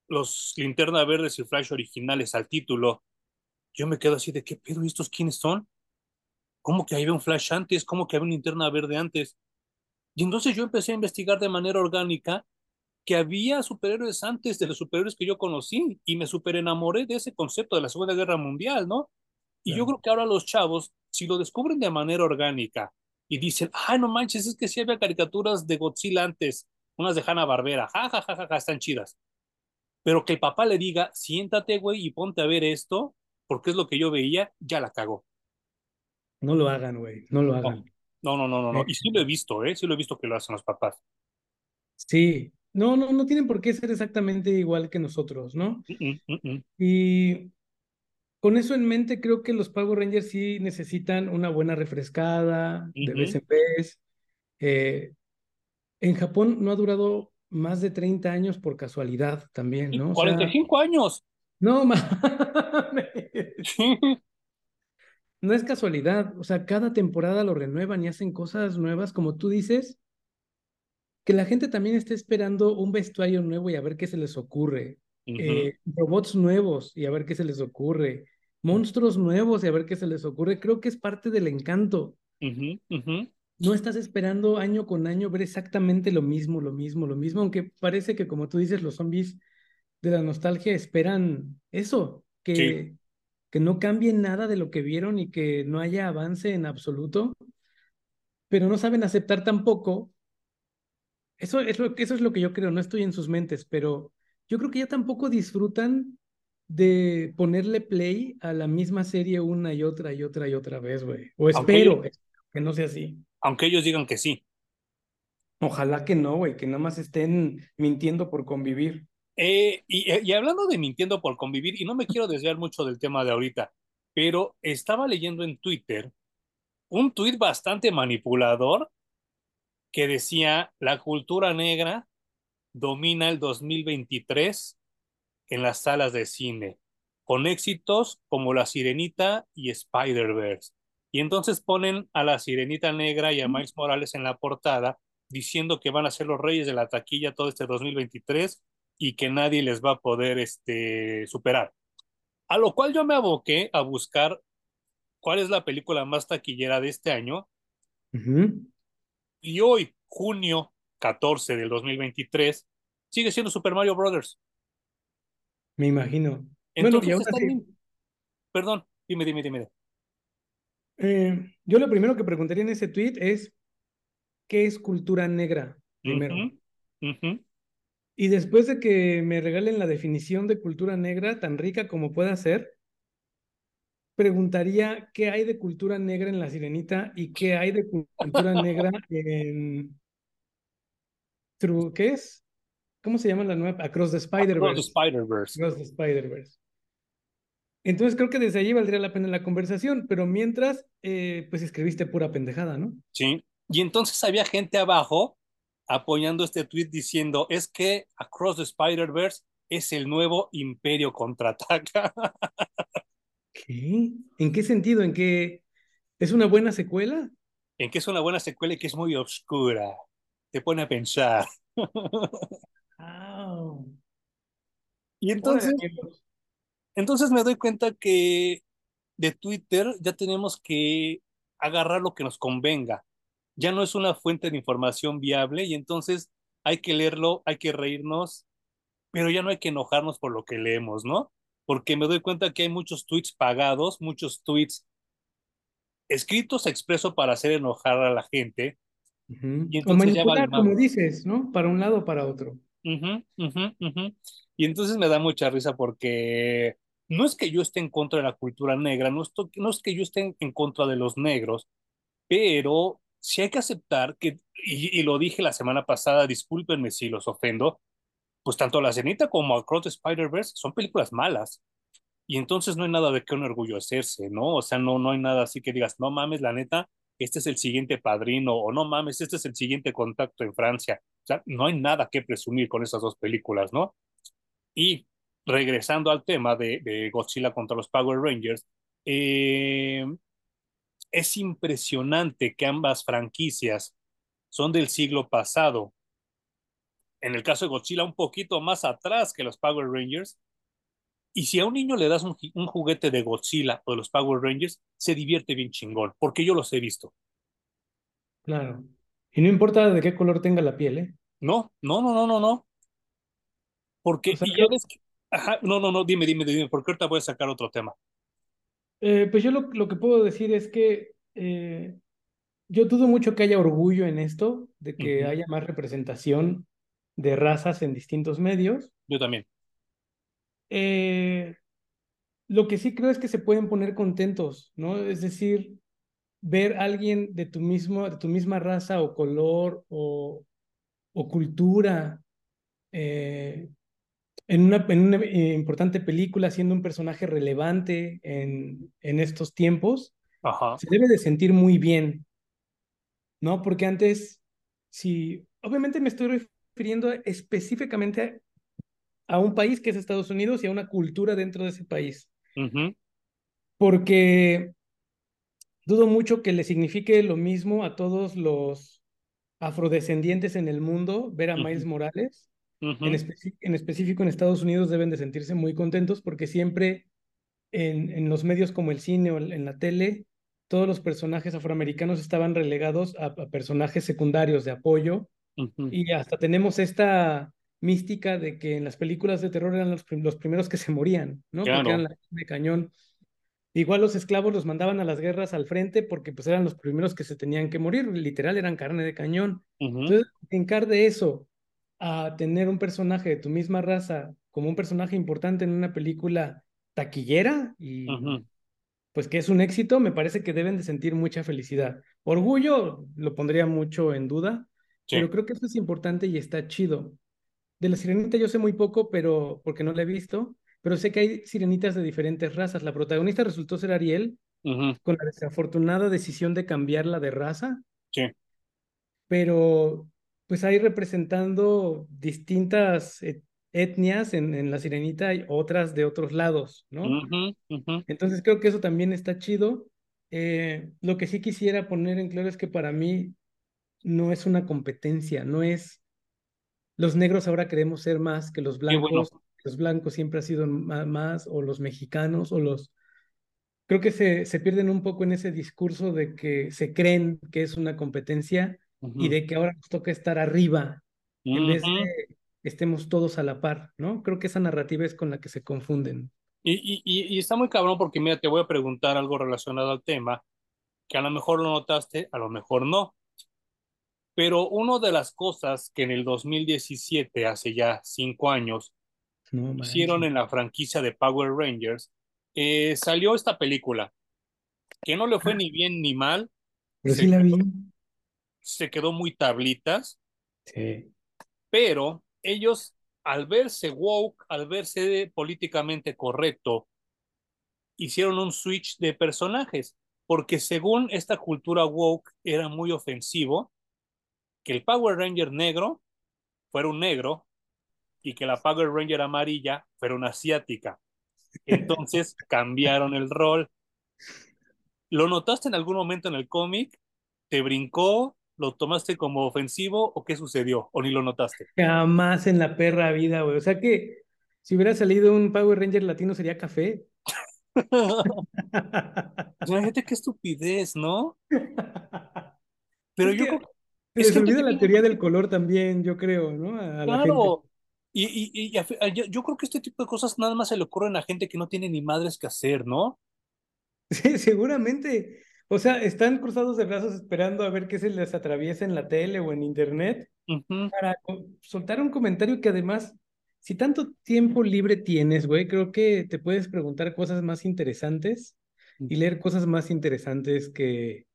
los Linterna Verdes y Flash originales al título, yo me quedo así de qué pedo, ¿y estos quiénes son? ¿Cómo que había un Flash antes? ¿Cómo que había una Linterna Verde antes? Y entonces yo empecé a investigar de manera orgánica que había superhéroes antes de los superhéroes que yo conocí y me superenamoré de ese concepto de la Segunda Guerra Mundial, ¿no? Y yo creo que ahora los chavos, si lo descubren de manera orgánica y dicen, ay, no manches, es que sí había caricaturas de Godzilla antes, unas de Hanna-Barbera, ja, ja, ja, ja, ja, están chidas. Pero que el papá le diga, siéntate, güey, y ponte a ver esto, porque es lo que yo veía, ya la cagó. No lo hagan, güey, no lo hagan. no, no, no, no, no. Eh, Y sí lo he visto, ¿eh? Sí lo he visto que lo hacen los papás. sí, no, no, no tienen por qué ser exactamente igual que nosotros, ¿no? Mm, mm, mm. Y con eso en mente, creo que los Power Rangers sí necesitan una buena refrescada de vez en vez. Eh, en Japón no ha durado más de 30 años por casualidad también, ¿no? O sea, 45 años. no mames, (laughs) no es casualidad. O sea, cada temporada lo renuevan y hacen cosas nuevas, como tú dices, que la gente también está esperando un vestuario nuevo y a ver qué se les ocurre. Eh, robots nuevos y a ver qué se les ocurre. Monstruos nuevos y a ver qué se les ocurre. Creo que es parte del encanto. No estás esperando año con año ver exactamente lo mismo, lo mismo, lo mismo, aunque parece que como tú dices, los zombies de la nostalgia esperan eso, Sí, que, que no cambie nada de lo que vieron y que no haya avance en absoluto, pero no saben aceptar tampoco. Eso es lo, eso es lo que yo creo, no estoy en sus mentes, pero yo creo que ya tampoco disfrutan de ponerle play a la misma serie una y otra y otra y otra vez, güey. O ellos, espero, que no sea así. aunque ellos digan que sí. Ojalá que no, güey, que nada más estén mintiendo por convivir. Eh, y, y, hablando de mintiendo por convivir, y no me quiero desviar mucho del tema de ahorita, pero estaba leyendo en Twitter un tuit bastante manipulador que decía, la cultura negra domina el 2023 en las salas de cine, con éxitos como La Sirenita y Spider-Verse. Y entonces ponen a la Sirenita Negra y a Miles Morales en la portada diciendo que van a ser los reyes de la taquilla todo este 2023 y que nadie les va a poder este, superar. A lo cual yo me aboqué a buscar cuál es la película más taquillera de este año. Uh. Y hoy, junio 14 del 2023, sigue siendo Super Mario Brothers. Me imagino. Entonces, bueno, y. Perdón, dime, dime, dime. Eh, yo lo primero que preguntaría en ese tweet es, ¿qué es cultura negra? Primero. Uh -huh. Uh -huh. Y después de que me regalen la definición de cultura negra, tan rica como pueda ser, preguntaría qué hay de cultura negra en La Sirenita y qué hay de cultura negra (laughs) en... ¿Qué es? ¿Cómo se llama la nueva? Across the Spider-Verse. Across the Spider-Verse. Across the Spider-Verse. Entonces creo que desde allí valdría la pena la conversación, pero mientras, eh, pues escribiste pura pendejada, ¿no? Sí, y entonces había gente abajo apoyando este tweet diciendo, es que Across the Spider-Verse es el nuevo Imperio Contraataca. (laughs) ¿Qué? ¿En qué sentido? ¿En qué es una buena secuela? En que es una buena secuela y que es muy oscura. Te pone a pensar. (laughs) Oh. Y entonces, entonces me doy cuenta que de Twitter ya tenemos que agarrar lo que nos convenga. Ya no es una fuente de información viable y entonces hay que leerlo, hay que reírnos, pero ya no hay que enojarnos por lo que leemos, ¿no? Porque me doy cuenta que hay muchos tweets pagados, muchos tweets escritos expreso para hacer enojar a la gente. Uh -huh. Y entonces o manipular, ya como dices, ¿no? Para un lado o para otro. Uh -huh, uh -huh, y entonces me da mucha risa porque no es que yo esté en contra de la cultura negra, no, estoy, no es que yo esté en, en, contra de los negros, pero sí hay que aceptar que, y, y, lo dije la semana pasada, discúlpenme si los ofendo, pues tanto La Cenita como Across the Spider-Verse son películas malas. Y entonces no hay nada de qué enorgullecerse, ¿no? O sea, no, no hay nada así que digas, no mames, la neta, este es el siguiente padrino, o no mames, este es el siguiente contacto en Francia. O sea, no hay nada que presumir con esas dos películas, ¿no? Y regresando al tema de, de Godzilla contra los Power Rangers, eh, es impresionante que ambas franquicias son del siglo pasado. En el caso de Godzilla, un poquito más atrás que los Power Rangers. Y si a un niño le das un, un juguete de Godzilla o de los Power Rangers, se divierte bien chingón, porque yo los he visto. Claro. Y no importa de qué color tenga la piel, ¿eh? No, no, no, no, no, no. Porque o sea, ya ves que... Ajá, no, no, no, dime, dime, dime, porque ahorita voy a sacar otro tema. Eh, pues yo lo, lo, que puedo decir es que eh, yo dudo mucho que haya orgullo en esto, de que uh -huh. haya más representación de razas en distintos medios. Yo también. Eh, lo que sí creo es que se pueden poner contentos, ¿no? Es decir, ver a alguien de tu, mismo, de tu misma raza o color o, o cultura eh, en, una, en una eh, importante película siendo un personaje relevante en, en estos tiempos, Ajá. se debe de sentir muy bien, ¿no? Porque antes, si, obviamente me estoy refiriendo específicamente a un país que es Estados Unidos y a una cultura dentro de ese país. Uh -huh. Porque dudo mucho que le signifique lo mismo a todos los afrodescendientes en el mundo ver a uh -huh. Miles Morales. Uh -huh. en, espe en, específico en Estados Unidos deben de sentirse muy contentos porque siempre en, en, los medios como el cine o en la tele, todos los personajes afroamericanos estaban relegados a, a personajes secundarios de apoyo y hasta tenemos esta mística de que en las películas de terror eran los, prim los primeros que se morían, ¿no? Claro. Porque eran la de cañón. Igual los esclavos los mandaban a las guerras al frente porque pues eran los primeros que se tenían que morir, literal eran carne de cañón. Uh -huh. Entonces, encar de eso a tener un personaje de tu misma raza como un personaje importante en una película taquillera y uh -huh. pues que es un éxito, me parece que deben de sentir mucha felicidad. Orgullo lo pondría mucho en duda, pero creo que eso es importante y está chido. De la sirenita yo sé muy poco, pero porque no la he visto, pero sé que hay sirenitas de diferentes razas. La protagonista resultó ser Ariel, con la desafortunada decisión de cambiarla de raza. Sí. Pero pues ahí representando distintas etnias en, en la sirenita y otras de otros lados, ¿no? Entonces creo que eso también está chido. Eh, lo que sí quisiera poner en claro es que para mí no es una competencia, no es los negros ahora queremos ser más que los blancos, los blancos siempre han sido más, o los mexicanos, o los... Creo que se, se pierden un poco en ese discurso de que se creen que es una competencia y de que ahora nos toca estar arriba en vez de estemos todos a la par, ¿no? Creo que esa narrativa es con la que se confunden. Y, y, y, está muy cabrón porque, mira, te voy a preguntar algo relacionado al tema, que a lo mejor lo notaste, a lo mejor no. Pero una de las cosas que en el 2017, hace ya cinco años, hicieron en la franquicia de Power Rangers, eh, salió esta película, que no le fue ah. ni bien ni mal. Pero sí la vi. Se quedó muy tablitas. Sí. Pero ellos, al verse woke, al verse políticamente correcto, hicieron un switch de personajes, porque según esta cultura woke era muy ofensivo que el Power Ranger negro fuera un negro y que la Power Ranger amarilla fuera una asiática. Entonces (laughs) cambiaron el rol. ¿Lo notaste en algún momento en el cómic? ¿Te brincó? ¿Lo tomaste como ofensivo o qué sucedió? ¿O ni lo notaste? Jamás en la perra vida, güey. O sea que si hubiera salido un Power Ranger latino sería café. (laughs) Fíjate qué estupidez, ¿no? (laughs) Pero yo es se olvida la teoría del color también, yo creo, ¿no? claro. Y, y, y, yo creo que este tipo de cosas nada más se le ocurren a gente que no tiene ni madres que hacer, ¿no? (laughs) Sí, seguramente. O sea, están cruzados de brazos esperando a ver qué se les atraviesa en la tele o en internet para soltar un comentario que además, si tanto tiempo libre tienes, güey, creo que te puedes preguntar cosas más interesantes y leer cosas más interesantes que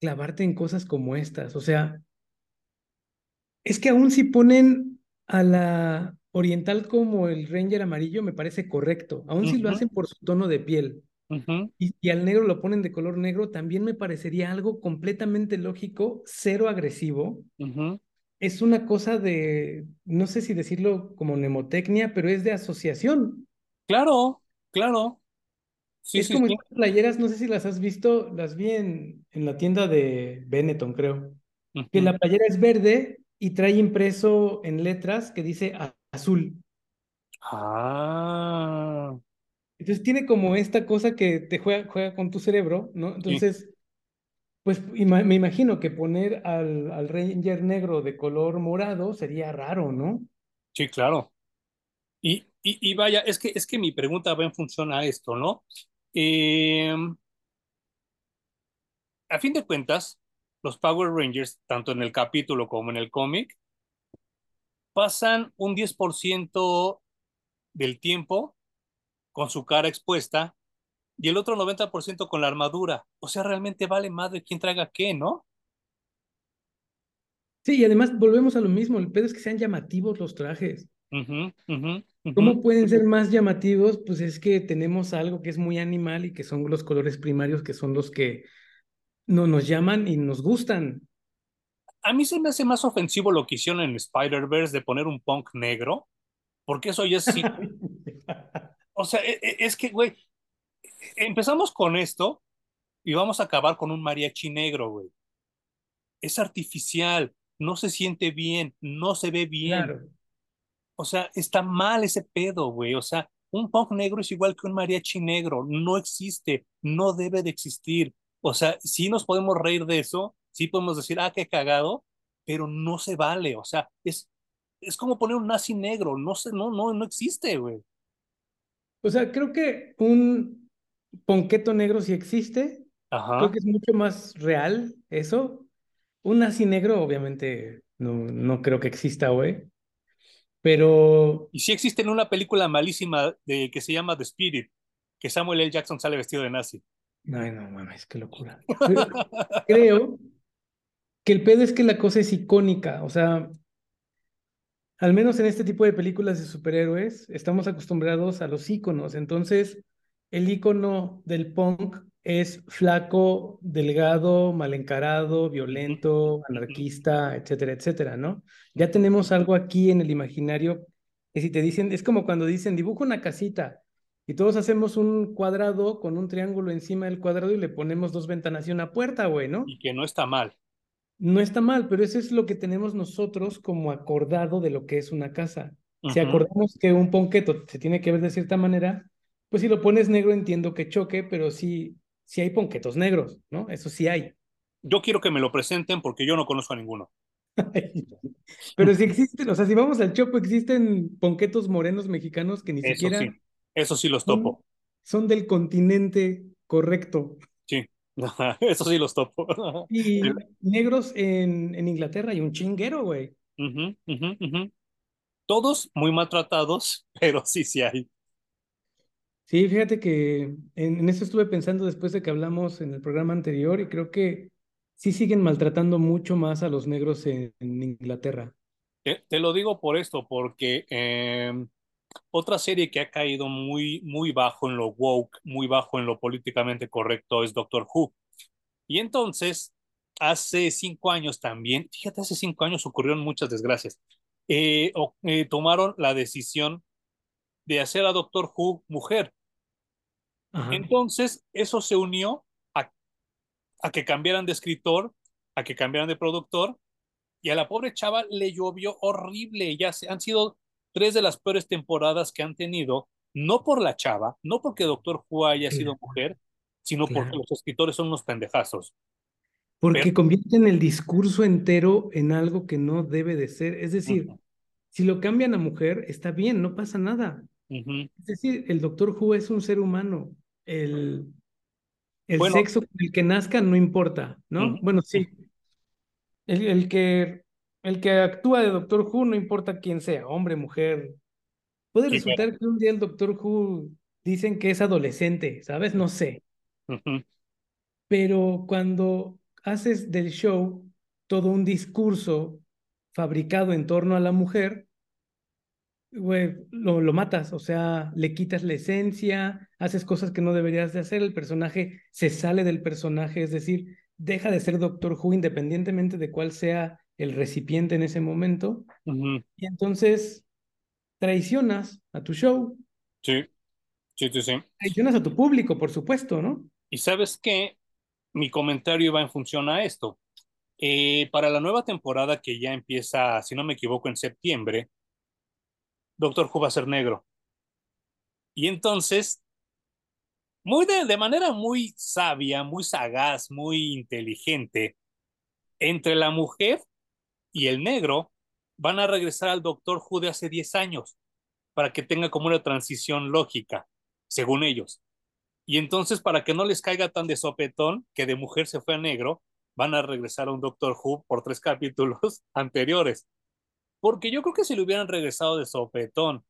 clavarte en cosas como estas. O sea, es que aún si ponen a la oriental como el Ranger amarillo, me parece correcto. Aún si lo hacen por su tono de piel. y, al negro lo ponen de color negro, también me parecería algo completamente lógico, cero agresivo. Es una cosa de, no sé si decirlo como mnemotecnia, pero es de asociación. Claro, claro. Sí, es como playeras, no sé si las has visto, las vi en, en la tienda de Benetton, creo. Que la playera es verde y trae impreso en letras que dice azul. Ah. Entonces tiene como esta cosa que te juega, juega con tu cerebro, ¿no? Entonces, pues me imagino que poner al, al Ranger negro de color morado sería raro, ¿no? Sí, claro. Y, y, vaya, es que, es que mi pregunta va en función a esto, ¿no? Em, a fin de cuentas, los Power Rangers, tanto en el capítulo como en el cómic, pasan un 10% del tiempo con su cara expuesta y el otro 90% con la armadura. O sea, realmente vale madre quién traiga qué, ¿no? Sí, y además volvemos a lo mismo, el pedo es que sean llamativos los trajes. ¿Cómo pueden ser más llamativos? Pues es que tenemos algo que es muy animal y que son los colores primarios, que son los que no nos llaman y nos gustan. A mí se me hace más ofensivo lo que hicieron en Spider-Verse de poner un punk negro, porque eso ya sí. (laughs) o sea, e, e, es que, güey, empezamos con esto y vamos a acabar con un mariachi negro, güey. Es artificial, no se siente bien, no se ve bien. O sea, está mal ese pedo, güey. O sea, un punk negro es igual que un mariachi negro. No existe, no debe de existir. O sea, sí nos podemos reír de eso, sí podemos decir, ah, qué cagado, pero no se vale. O sea, es, es como poner un nazi negro, no, sé, no, no, no existe, güey. O sea, creo que un ponqueto negro sí existe. Ajá. Creo que es mucho más real eso. Un nazi negro, obviamente, no, no creo que exista, güey. Pero. Y sí existe en una película malísima de, que se llama The Spirit, que Samuel L. Jackson sale vestido de nazi. Ay, no mames, qué locura. creo que el pedo es que la cosa es icónica, o sea, al menos en este tipo de películas de superhéroes, estamos acostumbrados a los iconos. Entonces, el icono del punk es flaco, delgado, mal encarado, violento, anarquista, etcétera, etcétera, ¿no? Ya tenemos algo aquí en el imaginario que si te dicen, es como cuando dicen, dibuja una casita y todos hacemos un cuadrado con un triángulo encima del cuadrado y le ponemos dos ventanas y una puerta, güey, ¿no? Y que no está mal. No está mal, pero eso es lo que tenemos nosotros como acordado de lo que es una casa. Si acordamos que un ponqueto se tiene que ver de cierta manera, pues si lo pones negro entiendo que choque, pero sí, sí hay ponquetos negros, ¿no? Eso sí hay. Yo quiero que me lo presenten porque yo no conozco a ninguno. (laughs) pero si existen, o sea, si vamos al Chopo, existen ponquetos morenos mexicanos que ni eso siquiera... Sí. Eso sí los topo. son del continente correcto. Sí, (laughs) Eso sí los topo. (laughs) Y negros en, en Inglaterra y un chinguero, güey. Todos muy maltratados, (laughs) pero sí, sí hay. Sí, fíjate que en, en, eso estuve pensando después de que hablamos en el programa anterior y creo que sí siguen maltratando mucho más a los negros en, Inglaterra. Te, te, lo digo por esto, porque eh, otra serie que ha caído muy, muy bajo en lo woke, muy bajo en lo políticamente correcto es Doctor Who. Y entonces, hace cinco años también, fíjate, hace cinco años ocurrieron muchas desgracias. Eh, eh, tomaron la decisión de hacer a Doctor Who mujer. Ajá. Entonces, eso se unió a, a que cambiaran de escritor, a que cambiaran de productor, y a la pobre chava le llovió horrible. Ya se, han sido tres de las peores temporadas que han tenido, no por la chava, no porque Doctor Who haya sido mujer, sino claro. porque los escritores son unos pendejazos. Porque Pero... convierten el discurso entero en algo que no debe de ser. Es decir, uh -huh. si lo cambian a mujer, está bien, no pasa nada. Uh -huh. Es decir, el Doctor Who es un ser humano. El, el bueno, sexo con el que nazca no importa, ¿no? Uh -huh. Bueno, sí. El, el que el que actúa de Doctor Who no importa quién sea, hombre, mujer. Puede sí, resultar que un día el Doctor Who dicen que es adolescente, ¿sabes? No sé. Uh -huh. Pero cuando haces del show todo un discurso fabricado en torno a la mujer, güey, lo, lo, matas, o sea, le quitas la esencia, haces cosas que no deberías de hacer, el personaje se sale del personaje, es decir, deja de ser Doctor Who independientemente de cuál sea el recipiente en ese momento. Uh -huh. Y entonces traicionas a tu show. Sí, sí, sí, sí. Traicionas a tu público, por supuesto, ¿no? Y sabes qué, mi comentario va en función a esto. Eh, para la nueva temporada que ya empieza, si no me equivoco, en septiembre, Doctor Who va a ser negro. Y entonces, muy de, de manera muy sabia, muy sagaz, muy inteligente, entre la mujer y el negro van a regresar al Doctor Who de hace 10 años para que tenga como una transición lógica, según ellos. Y entonces, para que no les caiga tan de sopetón que de mujer se fue a negro, van a regresar a un Doctor Who por tres (laughs) capítulos anteriores. Porque yo creo que si le hubieran regresado de sopetón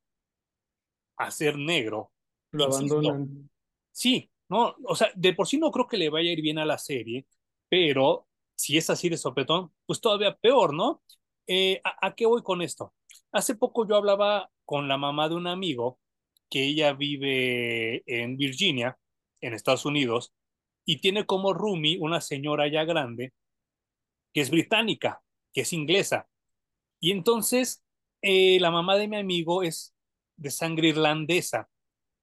a ser negro, lo abandonan. Sí, no, o sea, de por sí no creo que le vaya a ir bien a la serie, pero si es así de sopetón, pues todavía peor, ¿no? Eh, ¿a, ¿a, qué voy con esto? Hace poco yo hablaba con la mamá de un amigo que ella vive en Virginia, en Estados Unidos, y tiene como roomie una señora ya grande que es británica, que es inglesa. Y entonces eh, la mamá de mi amigo es de sangre irlandesa.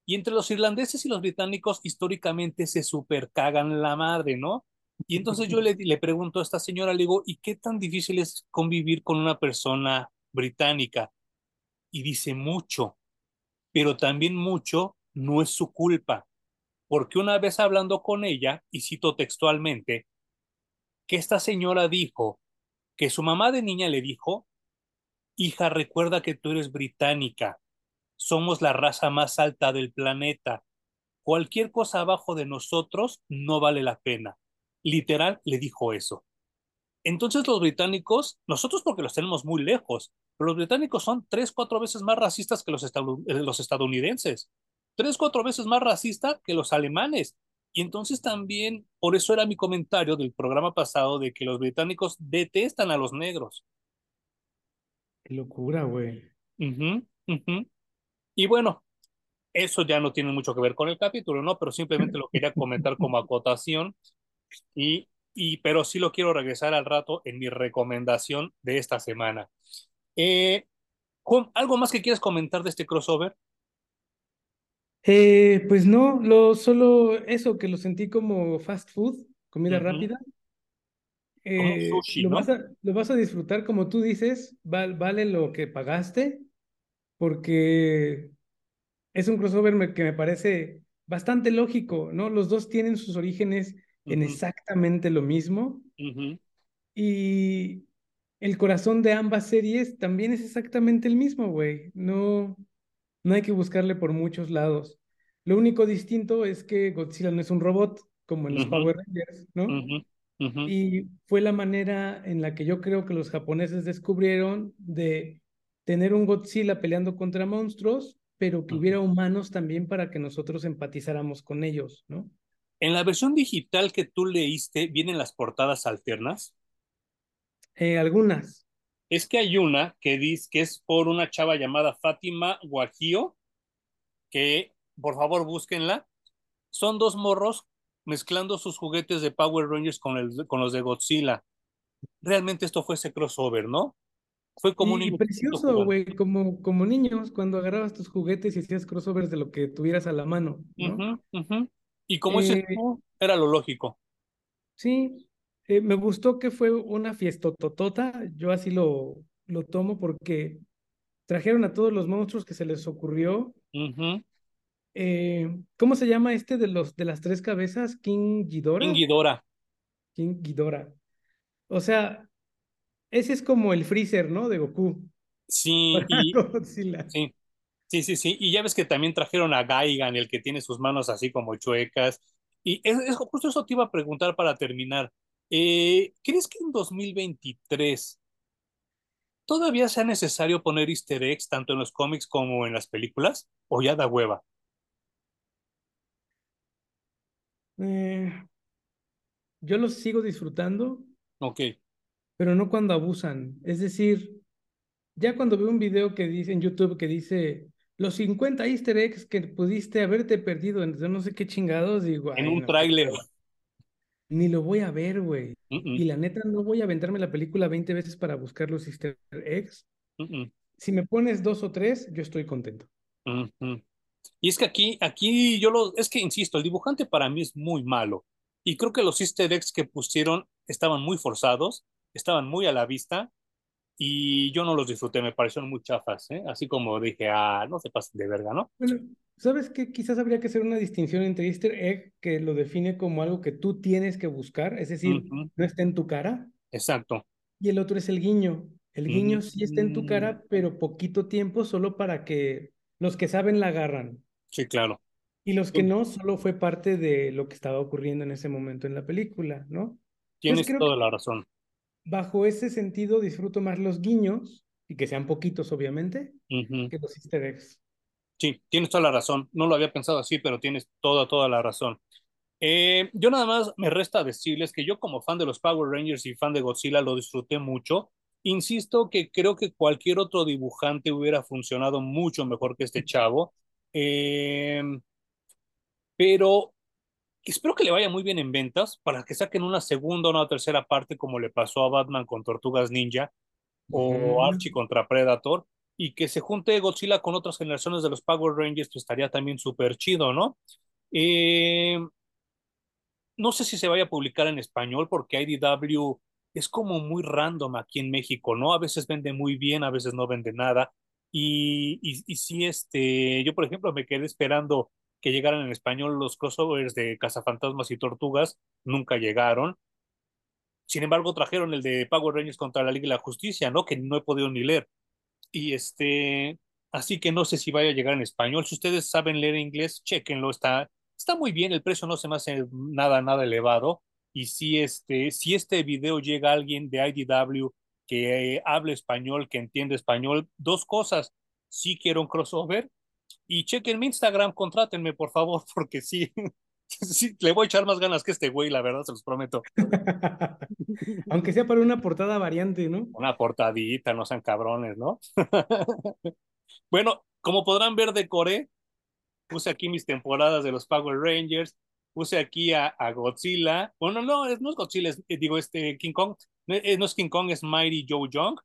Y entre los irlandeses y los británicos históricamente se supercagan la madre, ¿no? Y entonces yo le, le pregunto a esta señora, le digo, ¿y qué tan difícil es convivir con una persona británica? Y dice mucho, pero también mucho no es su culpa, porque una vez hablando con ella, y cito textualmente, que esta señora dijo que su mamá de niña le dijo, hija, recuerda que tú eres británica, somos la raza más alta del planeta, cualquier cosa abajo de nosotros no vale la pena literal le dijo eso. Entonces los británicos, nosotros porque los tenemos muy lejos, pero los británicos son tres, cuatro veces más racistas que los, los estadounidenses, tres, cuatro veces más racistas que los alemanes. Y entonces también, por eso era mi comentario del programa pasado de que los británicos detestan a los negros. Qué locura, güey. Ujú, ujú. Y bueno, eso ya no tiene mucho que ver con el capítulo, ¿no? Pero simplemente lo quería comentar como (laughs) acotación y, y pero sí lo quiero regresar al rato en mi recomendación de esta semana. Eh, Juan, ¿algo más que quieras comentar de este crossover? Eh, pues no, lo solo eso, que lo sentí como fast food, comida rápida. Como Eh, sushi, lo vas a, lo vas a disfrutar como tú dices, val- vale lo que pagaste, porque es un crossover que me parece bastante lógico, ¿no? Los dos tienen sus orígenes en exactamente lo mismo y el corazón de ambas series también es exactamente el mismo, güey. No, no hay que buscarle por muchos lados. Lo único distinto es que Godzilla no es un robot, como en los Power Rangers, ¿no? Y fue la manera en la que yo creo que los japoneses descubrieron de tener un Godzilla peleando contra monstruos, pero que hubiera humanos también para que nosotros empatizáramos con ellos, ¿no? En la versión digital que tú leíste, ¿vienen las portadas alternas? Eh, algunas. Es que hay una que dice que es por una chava llamada Fátima Guajío, que por favor búsquenla. Son dos morros mezclando sus juguetes de Power Rangers con, el, con los de Godzilla. Realmente esto fue ese crossover, ¿no? Fue como un niño chiquito precioso, güey, como, como niños, cuando agarrabas tus juguetes y hacías crossovers de lo que tuvieras a la mano, ¿no? Ujú. Y como ese Eh, era lo lógico. sí, eh, me gustó que fue una fiestototota, yo así lo, lo tomo porque trajeron a todos los monstruos que se les ocurrió. Eh, ¿cómo se llama este de los de las tres cabezas? ¿King Ghidorah? Ingidora. King Ghidorah. O sea, ese es como el freezer, ¿no? De Goku Sí, (laughs) y sí, sí, sí, sí. Y ya ves que también trajeron a Gaigan, el que tiene sus manos así como chuecas. Y es, es- justo eso te iba a preguntar para terminar. Eh, ¿crees que en 2023 todavía sea necesario poner easter eggs tanto en los cómics como en las películas? ¿O ya da hueva? Eh, yo los sigo disfrutando, Ok, pero no cuando abusan. Es decir, ya cuando veo un video que dice en YouTube que dice los 50 Easter eggs que pudiste haberte perdido en no sé qué chingados, digo, en un no, tráiler. Ni lo voy a ver, güey. Y la neta, no voy a aventarme la película 20 veces para buscar los Easter eggs. Si me pones dos o tres, yo estoy contento. Y es que aquí, aquí yo lo, es que insisto, el dibujante para mí es muy malo. Y creo que los easter eggs que pusieron estaban muy forzados, estaban muy a la vista y yo no los disfruté, me parecieron muy chafas, ¿eh? Así como dije, ah, no se pasen de verga, ¿no? Bueno, ¿sabes qué? Quizás habría que hacer una distinción entre Easter egg, que lo define como algo que tú tienes que buscar, es decir, no está en tu cara, exacto. y el otro es el guiño. El guiño sí está en tu cara, pero poquito tiempo, solo para que los que saben la agarran. sí, claro. Y los que no, solo fue parte de lo que estaba ocurriendo en ese momento en la película, ¿no? Tienes que toda la razón. Bajo ese sentido disfruto más los guiños, y que sean poquitos, obviamente, Ujú. que los Easter eggs. Sí, tienes toda la razón. No lo había pensado así, pero tienes toda, toda la razón. Eh, yo nada más me resta decirles que yo como fan de los Power Rangers y fan de Godzilla lo disfruté mucho. Insisto que creo que cualquier otro dibujante hubiera funcionado mucho mejor que este chavo. Eh, pero espero que le vaya muy bien en ventas para que saquen una segunda o una tercera parte como le pasó a Batman con Tortugas Ninja o. Archie contra Predator y que se junte Godzilla con otras generaciones de los Power Rangers, pues estaría también súper chido, ¿no? Eh, no sé si se vaya a publicar en español porque IDW es como muy random aquí en México, ¿no? A veces vende muy bien, a veces no vende nada. Y, y, y sí, este, yo por ejemplo me quedé esperando que llegaran en español los crossovers de Cazafantasmas y Tortugas, nunca llegaron. Sin embargo, trajeron el de Power Rangers contra la Liga de la Justicia, ¿no? Que no he podido ni leer. Y este, así que no sé si vaya a llegar en español. Si ustedes saben leer inglés, chequenlo, está, está muy bien, el precio no se me hace nada, nada elevado. Y si este, si este video llega a alguien de IDW que eh, hable español, que entiende español, dos cosas. Sí quiero un crossover y chequen mi Instagram, contrátenme, por favor, (laughs) porque sí, sí, le voy a echar más ganas que este güey, la verdad, se los prometo. (laughs) Aunque sea para una portada variante, ¿no? Una portadita, no sean cabrones, ¿no? (laughs) bueno, como podrán ver, decoré, puse aquí mis temporadas de los Power Rangers, puse aquí a, a Godzilla. Bueno, no, no es Godzilla, es, eh, digo, este King Kong. No, eh, no es King Kong, es Mighty Joe Young,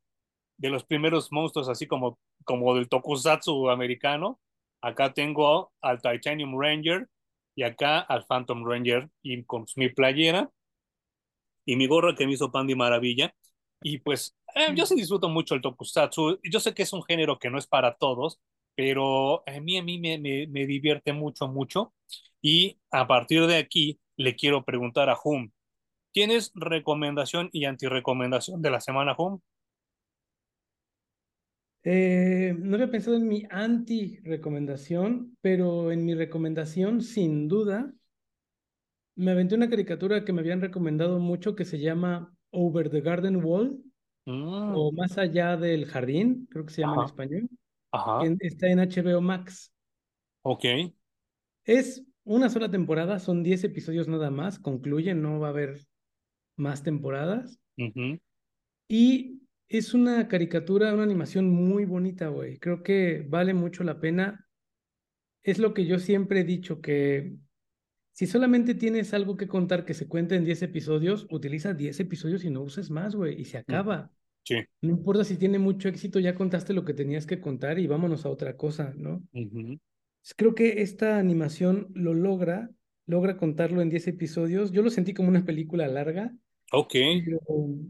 de los primeros monstruos, así como, como del tokusatsu americano. Acá tengo al Titanium Ranger y acá al Phantom Ranger y con mi playera y mi gorra que me hizo Pandy Maravilla. Y pues eh, yo sí disfruto mucho el tokusatsu. Yo sé que es un género que no es para todos, pero a mí, a mí me, me, me divierte mucho, mucho. Y a partir de aquí le quiero preguntar a Hum, ¿tienes recomendación y antirecomendación de la semana, Hum? Eh, no había pensado en mi anti-recomendación, pero en mi recomendación, sin duda, me aventé una caricatura que me habían recomendado mucho que se llama Over the Garden Wall Mm, o Más allá del jardín, creo que se llama en español, ajá, que está en HBO Max. ok. Es una sola temporada, son 10 episodios nada más, concluyen, no va a haber más temporadas. Y es una caricatura, una animación muy bonita, güey. Creo que vale mucho la pena. Es lo que yo siempre he dicho, que si solamente tienes algo que contar que se cuente en 10 episodios, utiliza 10 episodios y no uses más, güey, y se mm, acaba. Sí. No importa si tiene mucho éxito, ya contaste lo que tenías que contar y vámonos a otra cosa, ¿no? Creo que esta animación lo logra, logra contarlo en 10 episodios. Yo lo sentí como una película larga, Ok, pero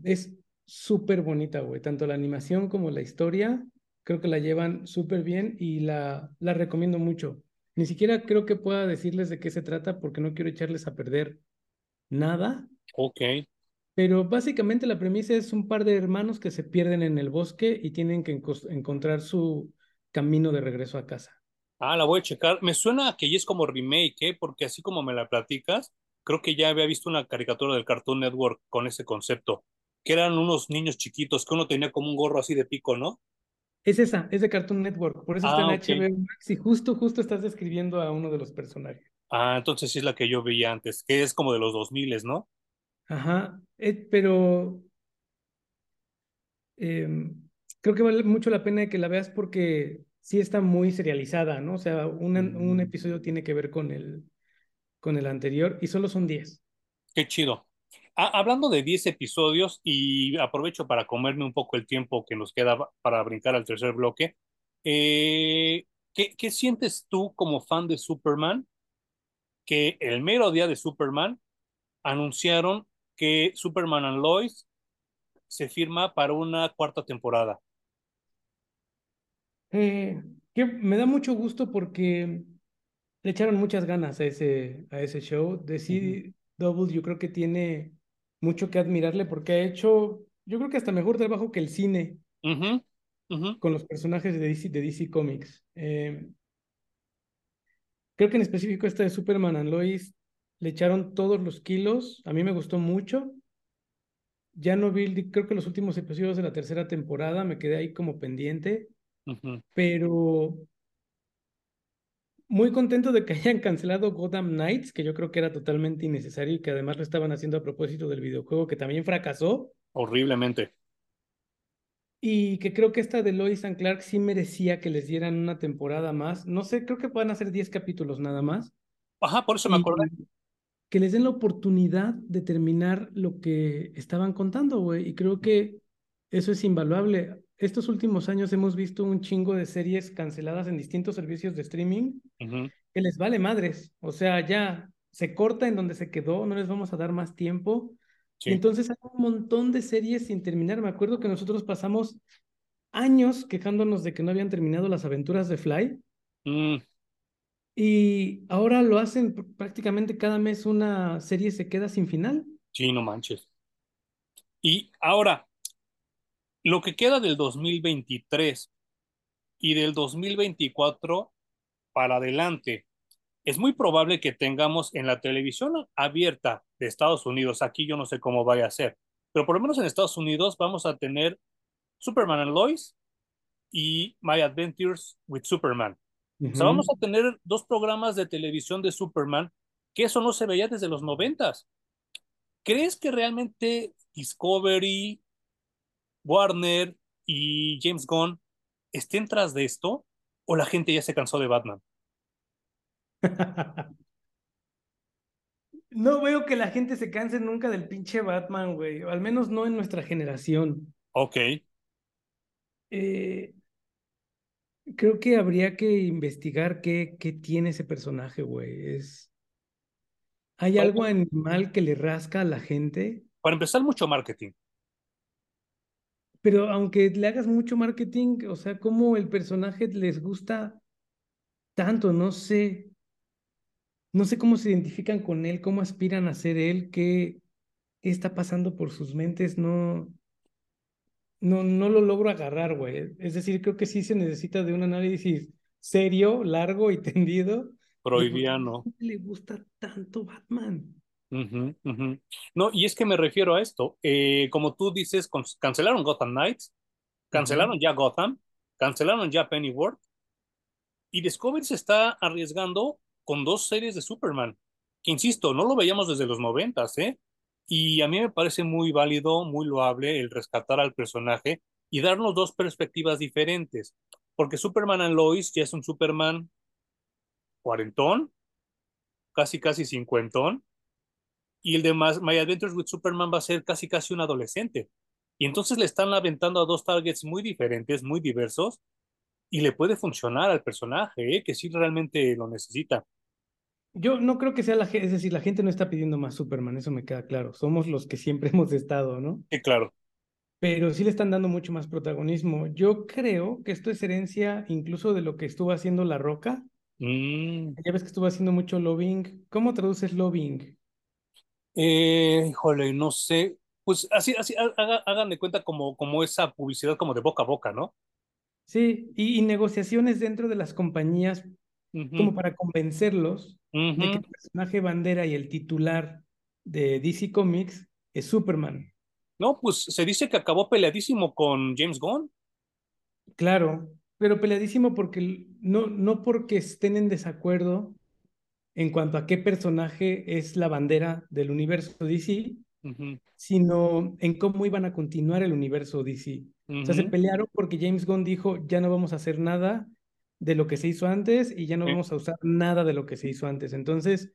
es súper bonita, güey. Tanto la animación como la historia, creo que la llevan súper bien y la, la recomiendo mucho. Ni siquiera creo que pueda decirles de qué se trata porque no quiero echarles a perder nada, ok. pero básicamente la premisa es un par de hermanos que se pierden en el bosque y tienen que encontrar su camino de regreso a casa. Ah, la voy a checar. Me suena a que ya es como remake, ¿eh? Porque así como me la platicas, creo que ya había visto una caricatura del Cartoon Network con ese concepto, que eran unos niños chiquitos, que uno tenía como un gorro así de pico, ¿no? Es esa, es de Cartoon Network, por eso está en Ah, ok. HBO Max y justo, justo estás describiendo a uno de los personajes. Ah, entonces sí es la que yo veía antes, que es como de los 2000, ¿no? Ajá, eh, pero em, creo que vale mucho la pena que la veas porque sí está muy serializada, ¿no? O sea, una- un Mm, episodio tiene que ver con el, con el anterior y solo son 10. qué chido. Hablando de 10 episodios, y aprovecho para comerme un poco el tiempo que nos queda para brincar al tercer bloque, eh, ¿qué, qué sientes tú como fan de Superman? Que el mero día de Superman anunciaron que Superman and Lois se firma para una cuarta temporada. Eh, que me da mucho gusto porque le echaron muchas ganas a ese, a ese show. De CW yo creo que tiene mucho que admirarle porque ha hecho, yo creo que hasta mejor trabajo que el cine con los personajes de DC, de DC Comics. Eh, creo que en específico esta de Superman and Lois le echaron todos los kilos. A mí me gustó mucho. Ya no vi, creo que los últimos episodios de la tercera temporada me quedé ahí como pendiente, ujú. pero muy contento de que hayan cancelado Gotham Knights, que yo creo que era totalmente innecesario y que además lo estaban haciendo a propósito del videojuego que también fracasó. Horriblemente. Y que creo que esta de Lois and Clark sí merecía que les dieran una temporada más. No sé, creo que van a ser 10 capítulos nada más. Ajá, por eso me acordé. Que les den la oportunidad de terminar lo que estaban contando, güey. Y creo que eso es invaluable. Estos últimos años hemos visto un chingo de series canceladas en distintos servicios de streaming que les vale madres. O sea, ya se corta en donde se quedó, no les vamos a dar más tiempo. Y entonces hay un montón de series sin terminar. Me acuerdo que nosotros pasamos años quejándonos de que no habían terminado las aventuras de Fly Mm, y ahora lo hacen pr- prácticamente cada mes una serie se queda sin final. sí, no manches. Y ahora, lo que queda del 2023 y del 2024 para adelante, es muy probable que tengamos en la televisión abierta de Estados Unidos, aquí yo no sé cómo vaya a ser, pero por lo menos en Estados Unidos vamos a tener Superman and Lois y My Adventures with Superman. O sea, vamos a tener dos programas de televisión de Superman que eso no se veía desde los noventas. ¿Crees que realmente Discovery, Warner y James Gunn estén tras de esto? ¿O la gente ya se cansó de Batman? (laughs) No veo que la gente se canse nunca del pinche Batman, güey. O al menos no en nuestra generación. Ok. Eh, creo que habría que investigar qué, qué tiene ese personaje, güey. Es... ¿Hay algo animal que le rasca a la gente? Para empezar, mucho marketing. Pero aunque le hagas mucho marketing, o sea, ¿cómo el personaje les gusta tanto? No sé. No sé cómo se identifican con él, cómo aspiran a ser él, qué, está pasando por sus mentes. No, no, no lo logro agarrar, güey. Es decir, creo que sí se necesita de un análisis serio, largo y (laughs) tendido. Prohibiano. ¿Por qué le gusta tanto Batman? Uh -huh, No, y es que me refiero a esto. Eh, como tú dices, cancelaron Gotham Knights, cancelaron uh -huh. ya Gotham, cancelaron ya Pennyworth, y Discovery se está arriesgando con dos series de Superman, que insisto, no lo veíamos desde los noventas, ¿eh? Y a mí me parece muy válido, muy loable el rescatar al personaje y darnos dos perspectivas diferentes, porque Superman and Lois ya es un Superman cuarentón, casi casi cincuentón, y el de My Adventures with Superman va a ser casi casi un adolescente. Y entonces le están aventando a dos targets muy diferentes, muy diversos, y le puede funcionar al personaje, ¿eh? que sí realmente lo necesita. Yo no creo que sea la gente, es decir, la gente no está pidiendo más Superman, eso me queda claro. Somos los que siempre (laughs) hemos estado, ¿no? Sí, claro. Pero sí le están dando mucho más protagonismo. Yo creo que esto es herencia incluso de lo que estuvo haciendo La Roca. Mm. Ya ves que estuvo haciendo mucho lobbying. ¿Cómo traduces lobbying? Eh, híjole, no sé. Pues así, así, haga, hagan de cuenta como, como esa publicidad como de boca a boca, ¿no? Sí, y, y negociaciones dentro de las compañías uh -huh. como para convencerlos uh -huh. de que el personaje bandera y el titular de DC Comics es Superman. No, pues se dice que acabó peleadísimo con James Gunn. Claro, pero peleadísimo porque no, no porque estén en desacuerdo en cuanto a qué personaje es la bandera del universo DC, uh -huh. sino en cómo iban a continuar el universo DC. Uh -huh. O sea, se pelearon porque James Gunn dijo, ya no vamos a hacer nada de lo que se hizo antes y ya no ¿Eh? vamos a usar nada de lo que se hizo antes. Entonces,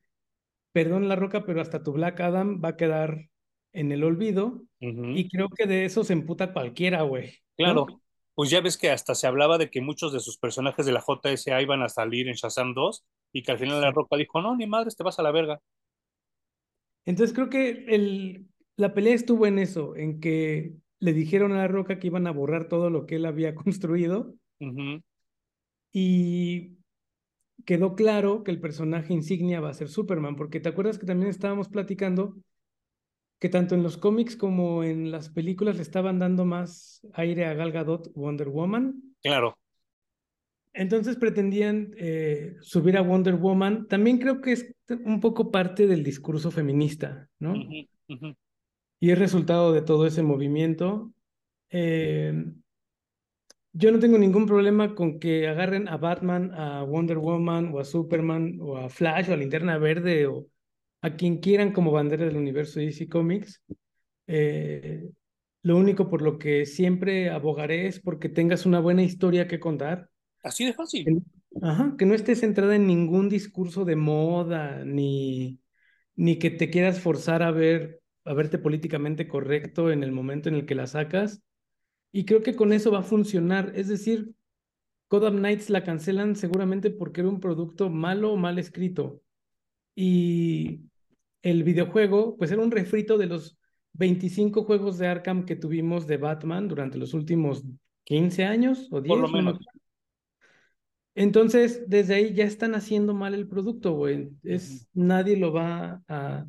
perdón la roca, pero hasta tu Black Adam va a quedar en el olvido uh -huh. y creo que de eso se emputa cualquiera, güey. Claro. ¿no? Pues ya ves que hasta se hablaba de que muchos de sus personajes de la JSA iban a salir en Shazam 2 y que al final la roca dijo, no, ni madres, te vas a la verga. Entonces creo que el, la pelea estuvo en eso, en que le dijeron a la roca que iban a borrar todo lo que él había (laughs) construido uh -huh. y quedó claro que el personaje insignia va a ser Superman, porque te acuerdas que también estábamos platicando que tanto en los cómics como en las películas le estaban dando más aire a Gal Gadot Wonder Woman. Claro. Entonces pretendían eh, subir a Wonder Woman. También creo que es un poco parte del discurso feminista, ¿no? Uh -huh, uh -huh. Y es resultado de todo ese movimiento. Eh, yo no tengo ningún problema con que agarren a Batman, a Wonder Woman, o a Superman, o a Flash, o a Linterna Verde, o a quien quieran como bandera del universo DC Comics. Eh, lo único por lo que siempre abogaré es porque tengas una buena historia que contar. Así de fácil. Que, ajá, que no estés centrada en ningún discurso de moda, ni, ni que te quieras forzar a ver, a verte políticamente correcto en el momento en el que la sacas. Y creo que con eso va a funcionar. Es decir, Gotham Knights la cancelan seguramente porque era un producto malo o mal escrito. Y el videojuego, pues era un refrito de los 25 juegos de Arkham que tuvimos de Batman durante los últimos 15 años o 10. Por lo menos. Entonces, desde ahí ya están haciendo mal el producto, güey. Es, uh -huh. Nadie lo va a,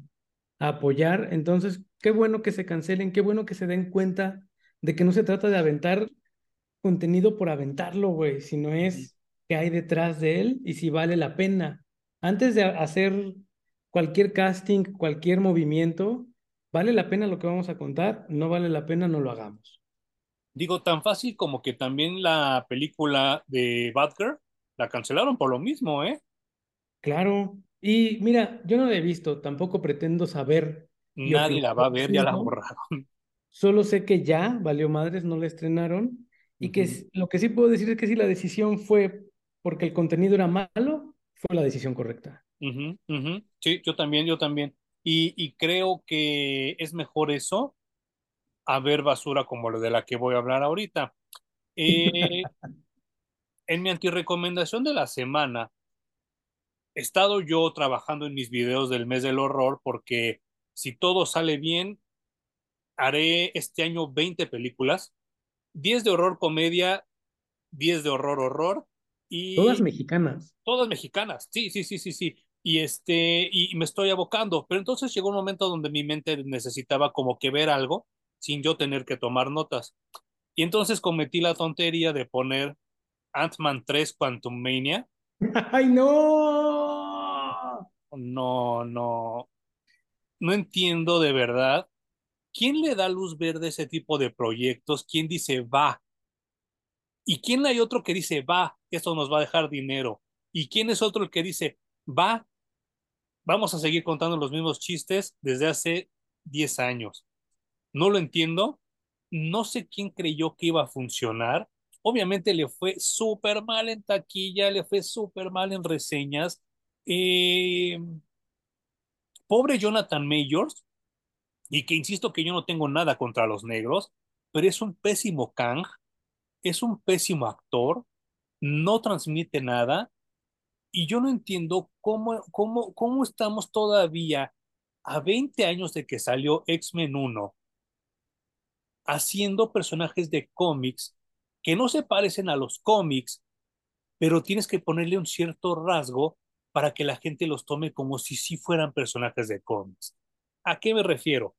a, apoyar. Entonces, qué bueno que se cancelen, qué bueno que se den cuenta de que no se trata de aventar contenido por aventarlo, güey, sino es uh -huh. qué hay detrás de él y si vale la pena. Antes de hacer cualquier casting, cualquier movimiento, ¿vale la pena lo que vamos a contar? No vale la pena, no lo hagamos. Digo, tan fácil como que también la película de Batgirl la cancelaron por lo mismo, ¿eh? Claro, Y mira, yo no la he visto, tampoco pretendo saber. Nadie la va a ver, ya la (laughs) borraron. Solo sé que ya valió madres, no la estrenaron. Y que lo que sí puedo decir es que si la decisión fue porque el contenido era malo, fue la decisión correcta. Ujú, ujú. Sí, yo también, yo también. Y, y creo que es mejor eso a ver basura como lo de la que voy a hablar ahorita. (laughs) Eh, en mi antirecomendación de la semana, he estado yo trabajando en mis videos del mes del horror porque si todo sale bien, haré este año 20 películas, 10 de horror comedia, 10 de horror horror Todas y mexicanas. todas mexicanas. Sí, sí, sí, sí, sí. Y este, y me estoy abocando, pero entonces llegó un momento donde mi mente necesitaba como que ver algo sin yo tener que tomar notas. Y entonces cometí la tontería de poner Ant-Man 3 Quantum Mania. (laughs) ¡Ay, no! No, no, no entiendo de verdad. ¿Quién le da luz verde a ese tipo de proyectos? ¿Quién dice va? ¿Y quién hay otro que dice va? Esto nos va a dejar dinero. ¿Y quién es otro el que dice va? Vamos a seguir contando los mismos chistes desde hace 10 años. No lo entiendo. No sé quién creyó que iba a funcionar. Obviamente le fue súper mal en taquilla, le fue súper mal en reseñas. Eh, pobre Jonathan Majors, y que insisto que yo no tengo nada contra los negros, pero es un pésimo Kang, es un pésimo actor, no transmite nada, y yo no entiendo cómo, cómo, cómo estamos todavía a 20 años de que salió X-Men 1 haciendo personajes de cómics que no se parecen a los cómics, pero tienes que ponerle un cierto rasgo para que la gente los tome como si sí fueran personajes de cómics. ¿A qué me refiero?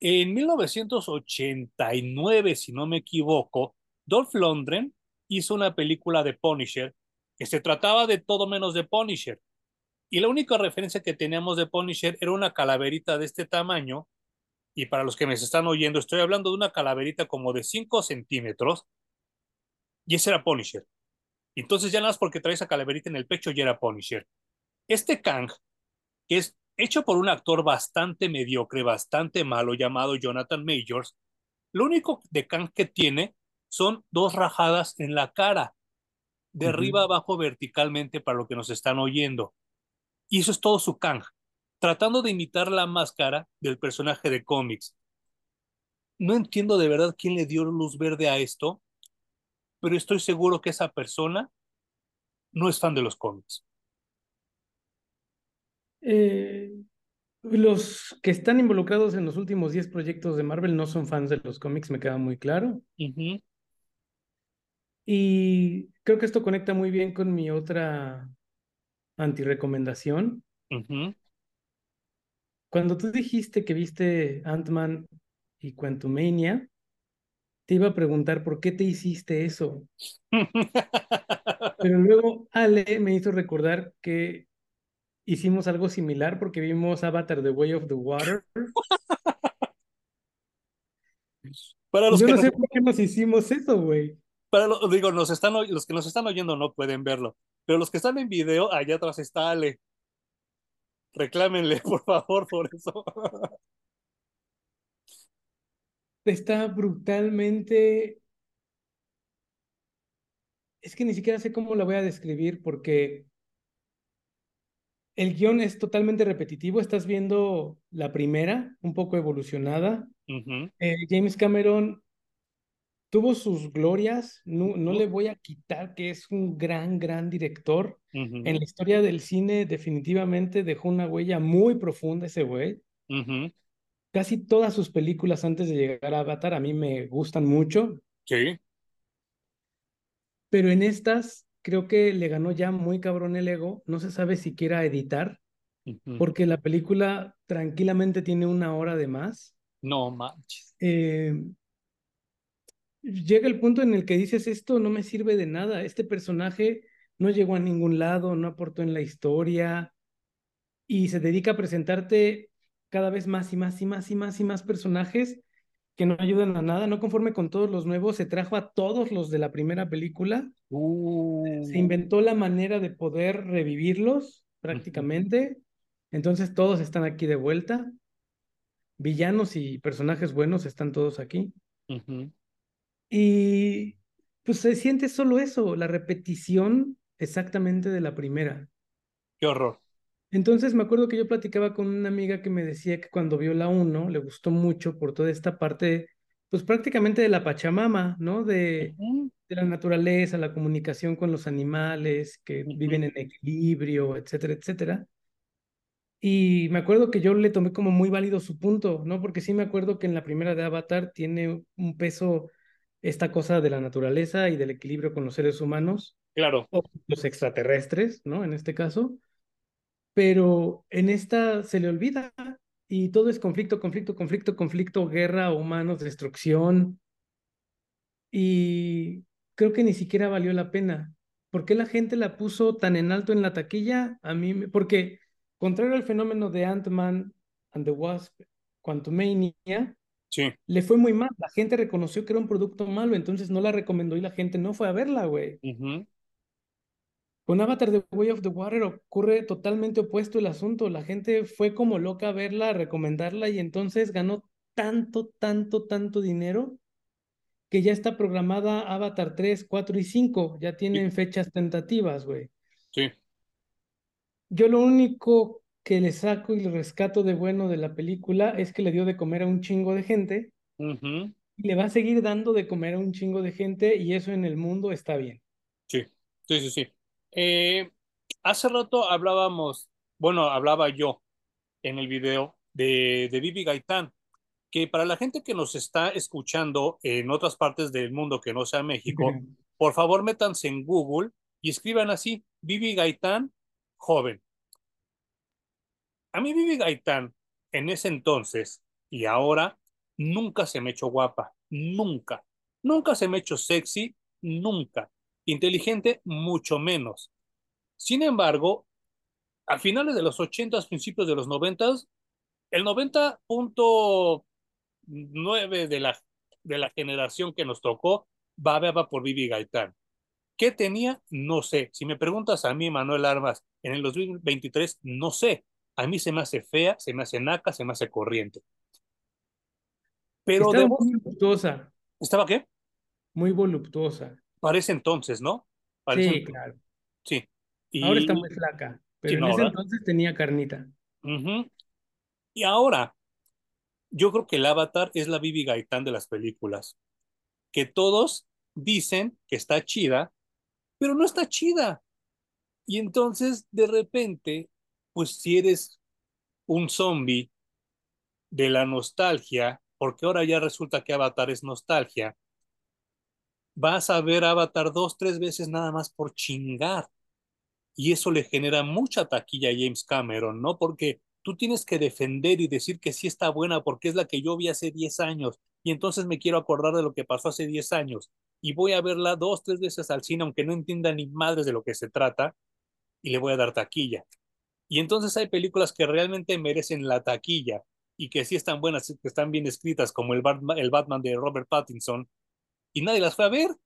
En 1989, si no me equivoco, Dolph Lundgren hizo una película de Punisher que se trataba de todo menos de Punisher. Y la única referencia que teníamos de Punisher era una calaverita de este tamaño. Y para los que me están oyendo, estoy hablando de una calaverita como de 5 centímetros. Y ese era Punisher. Entonces ya nada más porque trae esa calaverita en el pecho ya era Punisher. Este Kang, que es hecho por un actor bastante mediocre, bastante malo, llamado Jonathan Majors, lo único de Kang que tiene son dos rajadas en la cara, de arriba abajo verticalmente para lo que nos están oyendo. Y eso es todo su Kang, tratando de imitar la máscara del personaje de cómics. No entiendo de verdad quién le dio luz verde a esto, pero estoy seguro que esa persona no es fan de los cómics. Eh, los que están involucrados en los últimos 10 proyectos de Marvel no son fans de los cómics, me queda muy claro. Y creo que esto conecta muy bien con mi otra antirecomendación. ujú. Cuando tú dijiste que viste Ant-Man y Quantumania, te iba a preguntar por qué te hiciste eso. (laughs) Pero luego Ale me hizo recordar que hicimos algo similar porque vimos Avatar The Way of the Water. Para los Yo que no nos, sé por qué nos hicimos eso, güey. para lo- digo, nos están, oy- los que nos están oyendo no pueden verlo, pero los que están en video, allá atrás está Ale. Reclámenle, (laughs) por favor, por eso. Está brutalmente... Es que ni siquiera sé cómo la voy a describir porque el guion es totalmente repetitivo. Estás viendo la primera, un poco evolucionada. Eh, James Cameron tuvo sus glorias, no, le voy a quitar que es un gran, gran director. En la historia del cine definitivamente dejó una huella muy profunda ese güey. Casi todas sus películas antes de llegar a Avatar a mí me gustan mucho, Sí. pero en estas creo que le ganó ya muy cabrón el ego. No se sabe si quiera editar, porque la película tranquilamente tiene una hora de más. No manches. Eh, llega el punto en el que dices, esto no me sirve de nada, este personaje no llegó a ningún lado, no aportó en la historia y se dedica a presentarte cada vez más y más y más y más y más personajes que no ayudan a nada, no conforme con todos los nuevos, se trajo a todos los de la primera película, se Uh, inventó la manera de poder revivirlos, prácticamente. Entonces todos están aquí de vuelta. Villanos y personajes buenos están todos aquí. Y pues se siente solo eso, la repetición exactamente de la primera. Qué horror. Entonces me acuerdo que yo platicaba con una amiga que me decía que cuando vio la 1 le gustó mucho por toda esta parte, pues prácticamente de la Pachamama, ¿no? De, de la naturaleza, la comunicación con los animales que viven en equilibrio, etcétera, etcétera. Y me acuerdo que yo le tomé como muy válido su punto, ¿no? Porque sí me acuerdo que en la primera de Avatar tiene un peso esta cosa de la naturaleza y del equilibrio con los seres humanos. Claro. O los extraterrestres, ¿no? En este caso. Pero en esta se le olvida y todo es conflicto, conflicto, conflicto, conflicto, guerra, humanos, destrucción. Y creo que ni siquiera valió la pena. ¿Por qué la gente la puso tan en alto en la taquilla? A mí, porque contrario al fenómeno de Ant-Man and the Wasp, Quantumania, sí. le fue muy mal. La gente reconoció que era un producto malo, entonces no la recomendó y la gente no fue a verla, güey. Con Avatar The Way of the Water ocurre totalmente opuesto el asunto. La gente fue como loca a verla, a recomendarla y entonces ganó tanto, tanto, tanto dinero que ya está programada Avatar 3, 4 y 5. Ya tienen fechas tentativas, güey. Sí. Yo lo único que le saco y le rescato de bueno de la película es que le dio de comer a un chingo de gente. Y le va a seguir dando de comer a un chingo de gente y eso en el mundo está bien. Sí, sí, sí, sí. Eh, hace rato hablábamos, bueno, hablaba yo en el video de, de Bibi Gaitán, que para la gente que nos está escuchando en otras partes del mundo que no sea México, por favor métanse en Google y escriban así, Bibi Gaitán joven. A mí Bibi Gaitán en ese entonces y ahora nunca se me echó guapa, nunca. Nunca se me echó sexy, nunca. Inteligente, mucho menos. Sin embargo, a finales de los 80, principios de los 90, el 90.9 de la, de la generación que nos tocó babeaba por Bibi Gaitán. ¿Qué tenía? No sé. Si me preguntas a mí, Manuel Armas, en el 2023, no sé. A mí se me hace fea, se me hace naca, se me hace corriente. Pero Estaba muy voluptuosa. ¿Estaba qué? Muy voluptuosa. Parece entonces, ¿no? sí, claro. Sí. Ahora está muy flaca, pero en ese entonces tenía carnita. Y ahora, yo creo que el Avatar es la Bibi Gaitán de las películas. Que todos dicen que está chida, pero no está chida. Y entonces, de repente, pues si eres un zombie de la nostalgia, porque ahora ya resulta que Avatar es nostalgia, vas a ver Avatar dos, tres veces nada más por chingar. Y eso le genera mucha taquilla a James Cameron, ¿no? Porque tú tienes que defender y decir que sí está buena porque es la que yo vi hace 10 años y entonces me quiero acordar de lo que pasó hace 10 años y voy a verla dos, tres veces al cine, aunque no entienda ni madres de lo que se trata, y le voy a dar taquilla. Y entonces hay películas que realmente merecen la taquilla y que sí están buenas, que están bien escritas, como el Batman, el Batman de Robert Pattinson, y nadie las fue a ver.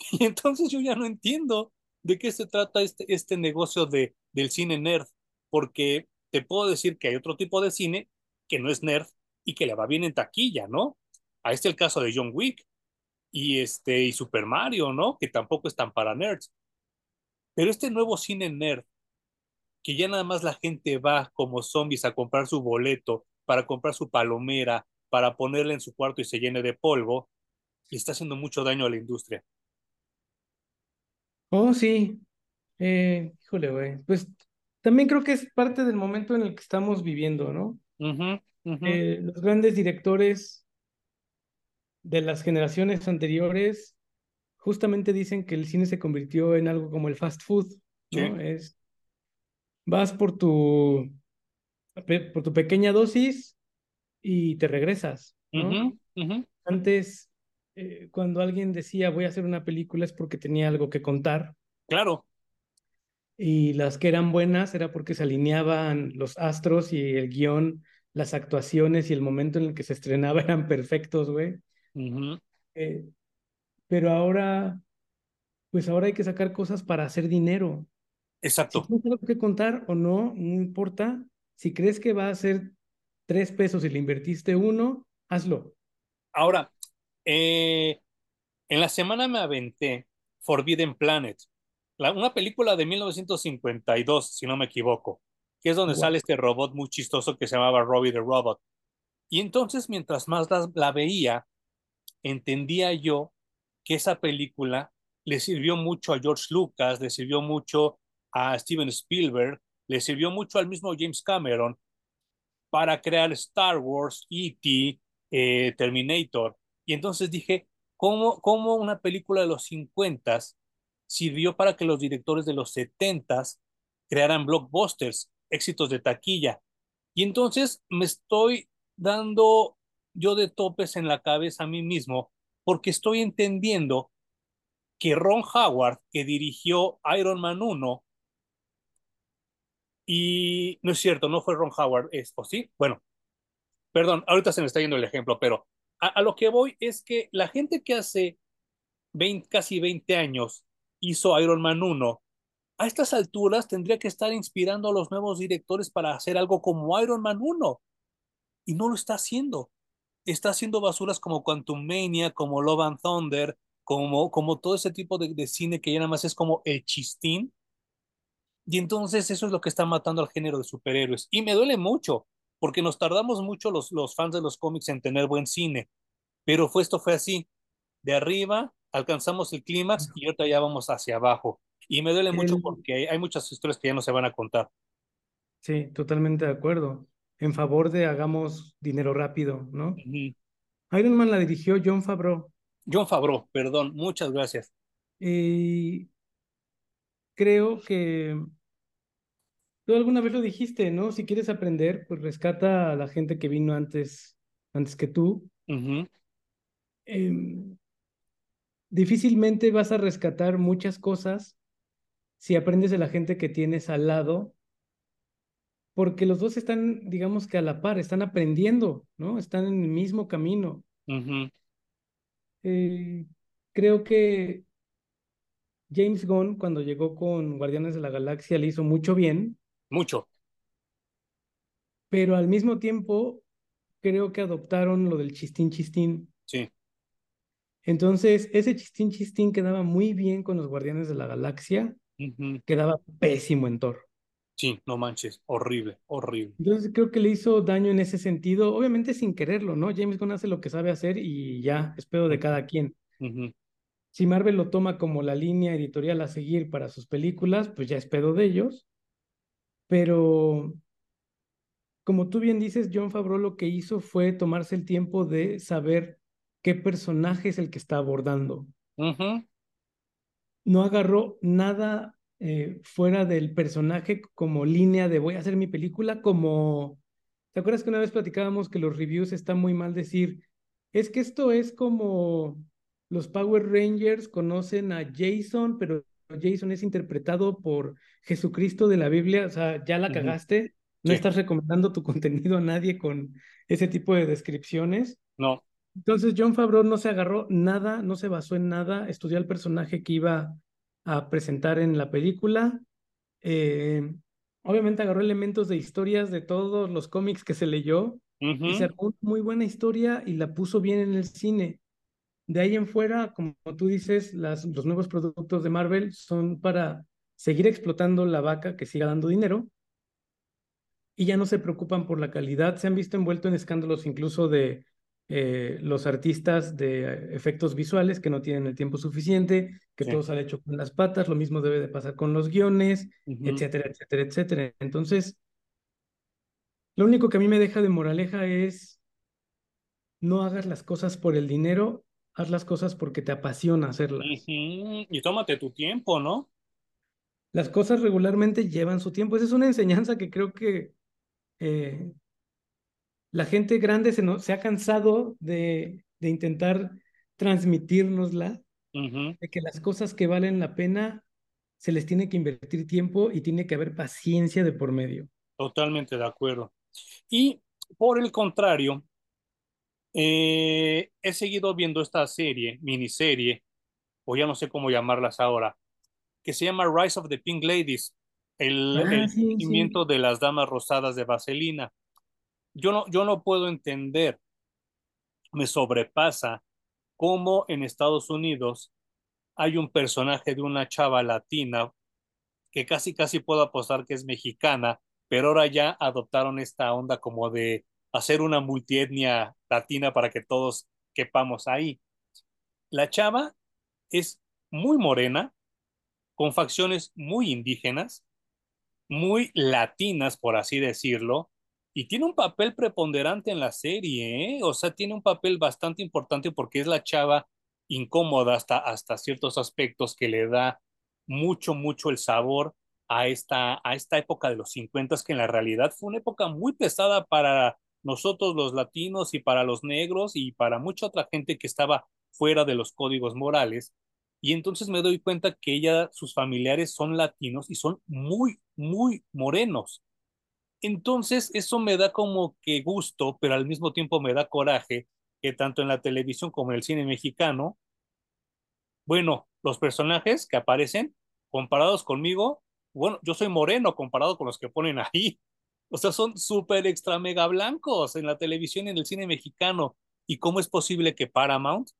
(laughs) Y entonces yo ya no entiendo de qué se trata este, este negocio de, del cine nerd, porque te puedo decir que hay otro tipo de cine que no es nerd y que le va bien en taquilla, ¿no? Ahí está el caso de John Wick y, este, y Super Mario, ¿no? Que tampoco están para nerds. Pero este nuevo cine nerd, que ya nada más la gente va como zombies a comprar su boleto, para comprar su palomera, para ponerla en su cuarto y se llene de polvo, le está haciendo mucho daño a la industria. Oh, sí. Eh, híjole, güey. Pues también creo que es parte del momento en el que estamos viviendo, ¿no? Eh, los grandes directores de las generaciones anteriores justamente dicen que el cine se convirtió en algo como el fast food, ¿no? Es vas por tu por tu pequeña dosis y te regresas, ¿no? Antes eh, cuando alguien decía voy a hacer una película es porque tenía algo que contar. Claro. Y las que eran buenas era porque se alineaban los astros y el guion, las actuaciones y el momento en el que se estrenaba (laughs) eran perfectos, güey. Eh, pero ahora, pues ahora hay que sacar cosas para hacer dinero. Exacto. Si tienes algo que contar o no, no importa. Si crees que va a ser tres pesos y le invertiste uno, hazlo. Ahora, eh, en la semana me aventé Forbidden Planet, la, una película de 1952, si no me equivoco, que es donde Wow. sale este robot muy chistoso que se llamaba Robbie the Robot. Y entonces, mientras más la, la veía, entendía yo que esa película le sirvió mucho a George Lucas, le sirvió mucho a Steven Spielberg, le sirvió mucho al mismo James Cameron para crear Star Wars, E.T., eh, Terminator. Y entonces dije, ¿cómo, ¿cómo, una película de los 50 sirvió para que los directores de los 70 crearan blockbusters, éxitos de taquilla? Y entonces me estoy dando yo de topes en la cabeza a mí mismo porque estoy entendiendo que Ron Howard, que dirigió Iron Man 1, y no es cierto, no fue Ron Howard, es, ¿o sí? Bueno, perdón, ahorita se me está yendo el ejemplo, pero a, lo que voy es que la gente que hace 20, casi 20 años hizo Iron Man 1, a estas alturas tendría que estar inspirando a los nuevos directores para hacer algo como Iron Man 1, y no lo está haciendo. Está haciendo basuras como Quantum Mania, como Love and Thunder, como, como todo ese tipo de, de cine que ya nada más es como el chistín. Y entonces eso es lo que está matando al género de superhéroes. Y me duele mucho, porque nos tardamos mucho los, los fans de los cómics en tener buen cine. Pero fue, esto fue así. De arriba alcanzamos el clímax y ahorita ya vamos hacia abajo. Y me duele mucho porque hay, hay muchas historias que ya no se van a contar. Sí, totalmente de acuerdo. En favor de hagamos dinero rápido, ¿no? Ujú. Iron Man la dirigió John Favreau John Favreau, perdón, muchas gracias. y creo que tú alguna vez lo dijiste, ¿no? Si quieres aprender, pues rescata a la gente que vino antes, antes que tú. Em, difícilmente vas a rescatar muchas cosas si aprendes de la gente que tienes al lado, porque los dos están, digamos que a la par, están aprendiendo, ¿no? Están en el mismo camino. Eh, creo que James Gunn, cuando llegó con Guardianes de la Galaxia, le hizo mucho bien, Mucho, pero al mismo tiempo creo que adoptaron lo del chistín chistín. sí. Entonces, ese chistín chistín quedaba muy bien con los Guardianes de la Galaxia, quedaba pésimo en Thor. Sí, no manches, horrible, horrible. Entonces creo que le hizo daño en ese sentido, obviamente sin quererlo, ¿no? James Gunn hace lo que sabe hacer y ya, es pedo de cada quien. Si Marvel lo toma como la línea editorial a seguir para sus películas, pues ya es pedo de ellos. Pero como tú bien dices, John Favreau lo que hizo fue tomarse el tiempo de saber qué personaje es el que está abordando. No agarró nada eh, fuera del personaje como línea de voy a hacer mi película, como, ¿te acuerdas que una vez platicábamos que los reviews están muy mal decir, es que esto es como los Power Rangers conocen a Jason, pero Jason es interpretado por Jesucristo de la Biblia, o sea, ya la cagaste, no Sí. estás recomendando tu (laughs) contenido a nadie con ese tipo de descripciones. No, Entonces John Favreau no se agarró nada, no se basó en nada, estudió el personaje que iba a presentar en la película. eh, obviamente agarró elementos de historias de todos los cómics que se leyó y se armó una muy buena historia y la puso bien en el cine. De ahí en fuera, como tú dices, las, los nuevos productos de Marvel son para seguir explotando la vaca que siga dando dinero y ya no se preocupan por la calidad. Se han visto envueltos en escándalos incluso de eh, los artistas de efectos visuales que no tienen el tiempo suficiente, que Sí. todo sale hecho con las patas, lo mismo debe de pasar con los guiones, etcétera, etcétera, etcétera. Entonces, lo único que a mí me deja de moraleja es no hagas las cosas por el dinero, haz las cosas porque te apasiona hacerlas. Y tómate tu tiempo, ¿no? Las cosas regularmente llevan su tiempo. Esa es una enseñanza que creo que eh, la gente grande se, no- se ha cansado de, de intentar transmitírnosla, Ujú, de que las cosas que valen la pena se les tiene que invertir tiempo y tiene que haber paciencia de por medio. Totalmente de acuerdo. Y por el contrario, eh, he seguido viendo esta serie, miniserie, o ya no sé cómo llamarlas ahora, que se llama Rise of the Pink Ladies. el, Ah, el sí, surgimiento sí. de las damas rosadas de Vaselina. Yo no, yo no puedo entender, me sobrepasa cómo en Estados Unidos hay un personaje de una chava latina que casi casi puedo apostar que es mexicana, pero ahora ya adoptaron esta onda como de hacer una multietnia latina para que todos quepamos ahí. La chava es muy morena, con facciones muy indígenas, muy latinas, por así decirlo, y tiene un papel preponderante en la serie, ¿eh? O sea, tiene un papel bastante importante porque es la chava incómoda hasta, hasta ciertos aspectos que le da mucho, mucho el sabor a esta, a esta época de los 50, que en la realidad fue una época muy pesada para nosotros los latinos y para los negros y para mucha otra gente que estaba fuera de los códigos morales. Y entonces me doy cuenta que ella, sus familiares son latinos y son muy, muy morenos. Entonces eso me da como que gusto, pero al mismo tiempo me da coraje que tanto en la televisión como en el cine mexicano, bueno, los personajes que aparecen comparados conmigo, bueno, yo soy moreno comparado con los que ponen ahí. O sea, son súper extra mega blancos en la televisión y en el cine mexicano. ¿Y cómo es posible que Paramount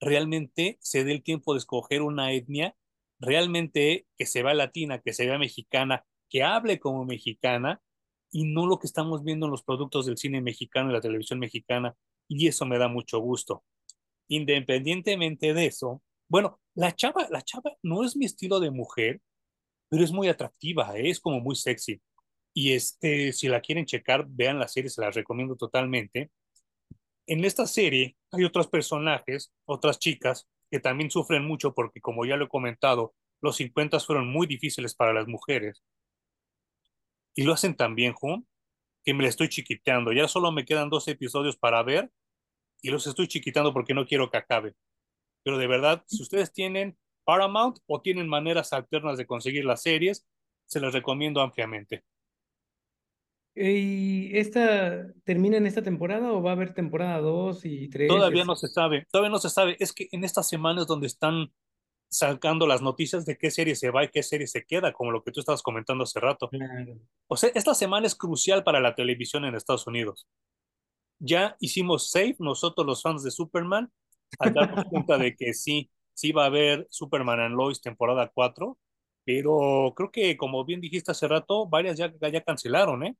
realmente se dé el tiempo de escoger una etnia realmente que se vea latina, que se vea mexicana, que hable como mexicana y no lo que estamos viendo en los productos del cine mexicano y la televisión mexicana? Y eso me da mucho gusto. Independientemente de eso, bueno, la chava, la chava no es mi estilo de mujer, pero es muy atractiva, ¿eh? es como muy sexy. Y este, si la quieren checar, vean la serie, se la recomiendo totalmente. En esta serie hay otros personajes, otras chicas, que también sufren mucho porque, como ya lo he comentado, los 50 fueron muy difíciles para las mujeres. Y lo hacen tan bien, Jun, que me la estoy chiquiteando. Ya solo me quedan dos episodios para ver y los estoy chiquitando porque no quiero que acabe. Pero de verdad, si ustedes tienen Paramount o tienen maneras alternas de conseguir las series, se las recomiendo ampliamente. ¿Y esta termina en esta temporada o va a haber temporada 2 y 3? Todavía no se sabe, todavía no se sabe. Es que en estas semanas donde están sacando las noticias de qué serie se va y qué serie se queda, como lo que tú estabas comentando hace rato. Claro. O sea, esta semana es crucial para la televisión en Estados Unidos. Ya hicimos safe nosotros los fans de Superman al darnos (laughs) cuenta de que sí, sí va a haber Superman and Lois temporada 4, pero creo que como bien dijiste hace rato, varias ya, ya cancelaron, ¿eh?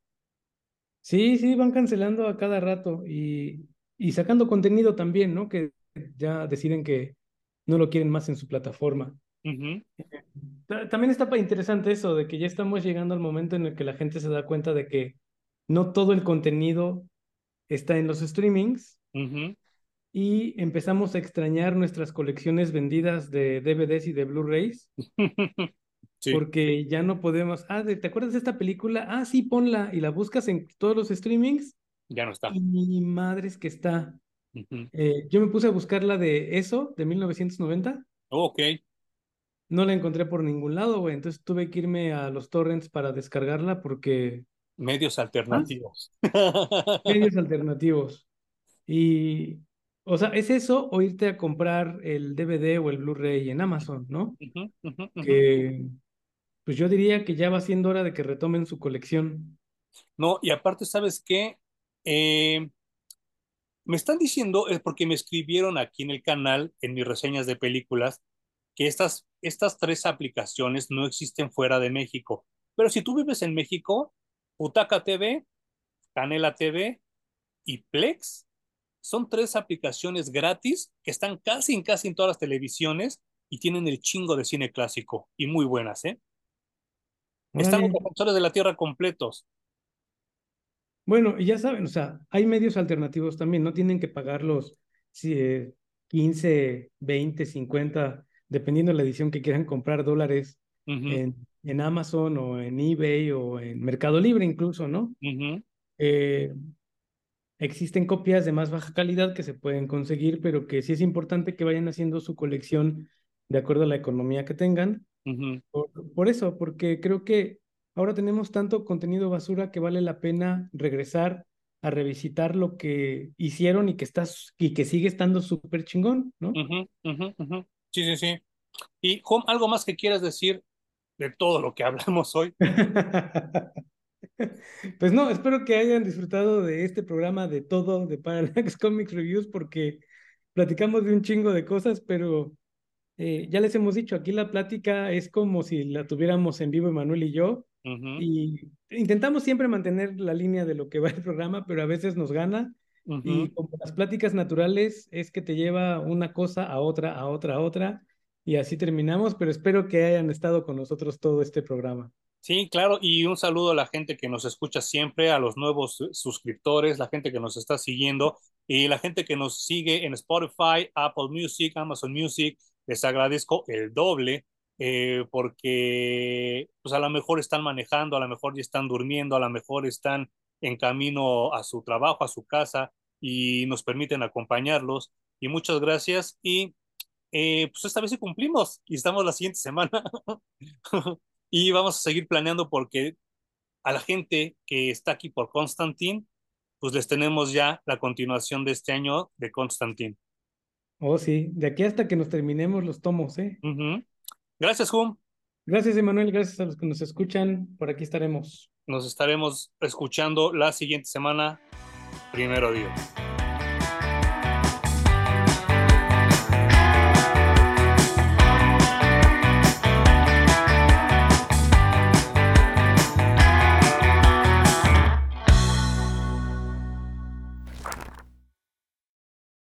Sí, sí, van cancelando a cada rato y, y sacando contenido también, ¿no? Que ya deciden que no lo quieren más en su plataforma. También está interesante eso de que ya estamos llegando al momento en el que la gente se da cuenta de que no todo el contenido está en los streamings y empezamos a extrañar nuestras colecciones vendidas de DVDs y de Blu-rays (laughs) Sí, porque ya no podemos. Ah, ¿te acuerdas de esta película? Ah, sí, ponla y la buscas en todos los streamings ya no está. y madres que está. Eh, yo me puse a buscar la de eso, de 1990. Ok, No la encontré por ningún lado, güey. Entonces tuve que irme a los torrents para descargarla porque medios ah, alternativos. medios (laughs) alternativos. Y, o sea, es eso o irte a comprar el DVD o el Blu-ray en Amazon, ¿no? Ujú, ujú. Que, pues yo diría que ya va siendo hora de que retomen su colección. No, y aparte, ¿sabes qué? Eh, me están diciendo, es porque me escribieron aquí en el canal, en mis reseñas de películas, que estas, estas tres aplicaciones no existen fuera de México. Pero si tú vives en México, Utaca TV, Canela TV y Plex son tres aplicaciones gratis que están casi en casi en todas las televisiones y tienen el chingo de cine clásico y muy buenas, ¿eh? Están los defensores de la tierra completos. Bueno, ya saben, o sea, hay medios alternativos también, no tienen que pagar los si, eh, 15, 20, 50, dependiendo de la edición que quieran comprar dólares en, en Amazon o en eBay o en Mercado Libre incluso, ¿no? Eh, existen copias de más baja calidad que se pueden conseguir, pero que sí es importante que vayan haciendo su colección de acuerdo a la economía que tengan. Por, por eso, porque creo que ahora tenemos tanto contenido basura que vale la pena regresar a revisitar lo que hicieron y que está, y que sigue estando súper chingón, ¿no? Sí, sí, sí. Y Juan, ¿algo más que quieras decir de todo lo que hablamos hoy. (laughs) Pues no, espero que hayan disfrutado de este programa de todo de Parallax (laughs) Comics Reviews porque platicamos de un chingo de cosas, pero eh, ya les hemos dicho, aquí la plática es como si la tuviéramos en vivo Emanuel y yo. Y intentamos siempre mantener la línea de lo que va el programa, pero a veces nos gana. Y como las pláticas naturales es que te lleva una cosa a otra, a otra, a otra. Y así terminamos, pero espero que hayan estado con nosotros todo este programa. Sí, claro, y un saludo a la gente que nos escucha siempre, a los nuevos suscriptores, la gente que nos está siguiendo y la gente que nos sigue en Spotify, Apple Music, Amazon Music. Les agradezco el doble eh, porque pues a lo mejor están manejando, a lo mejor ya están durmiendo, a lo mejor están en camino a su trabajo, a su casa y nos permiten acompañarlos. Y muchas gracias y eh, pues esta vez sí cumplimos y estamos la siguiente semana. (laughs) Y vamos a seguir planeando porque a la gente que está aquí por Constantine, pues les tenemos ya la continuación de este año de Constantine. Oh, sí, de aquí hasta que nos terminemos los tomos, ¿eh? Gracias, Hum. Gracias, Emanuel. Gracias a los que nos escuchan. Por aquí estaremos. Nos estaremos escuchando la siguiente semana. Primero Dios.